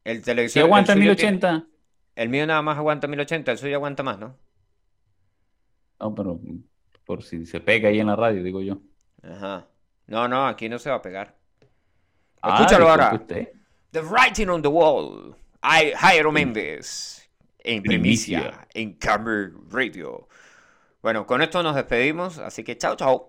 Speaker 1: El televisor,
Speaker 2: ¿Sí aguanta
Speaker 1: el
Speaker 2: el
Speaker 1: suyo tiene-
Speaker 2: 1080?
Speaker 1: el mío nada más aguanta 1080, el suyo aguanta más, ¿no?
Speaker 2: No, pero por si se pega ahí en la radio, digo yo.
Speaker 1: Ajá. No, no, aquí no se va a pegar.
Speaker 2: Ah,
Speaker 1: Escúchalo
Speaker 2: disculpe
Speaker 1: ahora.
Speaker 2: usted.
Speaker 1: The Writing on the Wall. I, Jairo Méndez. En primicia.
Speaker 2: Primicia.
Speaker 1: En Camera Radio. Bueno, con esto nos despedimos. Así que chao, chao.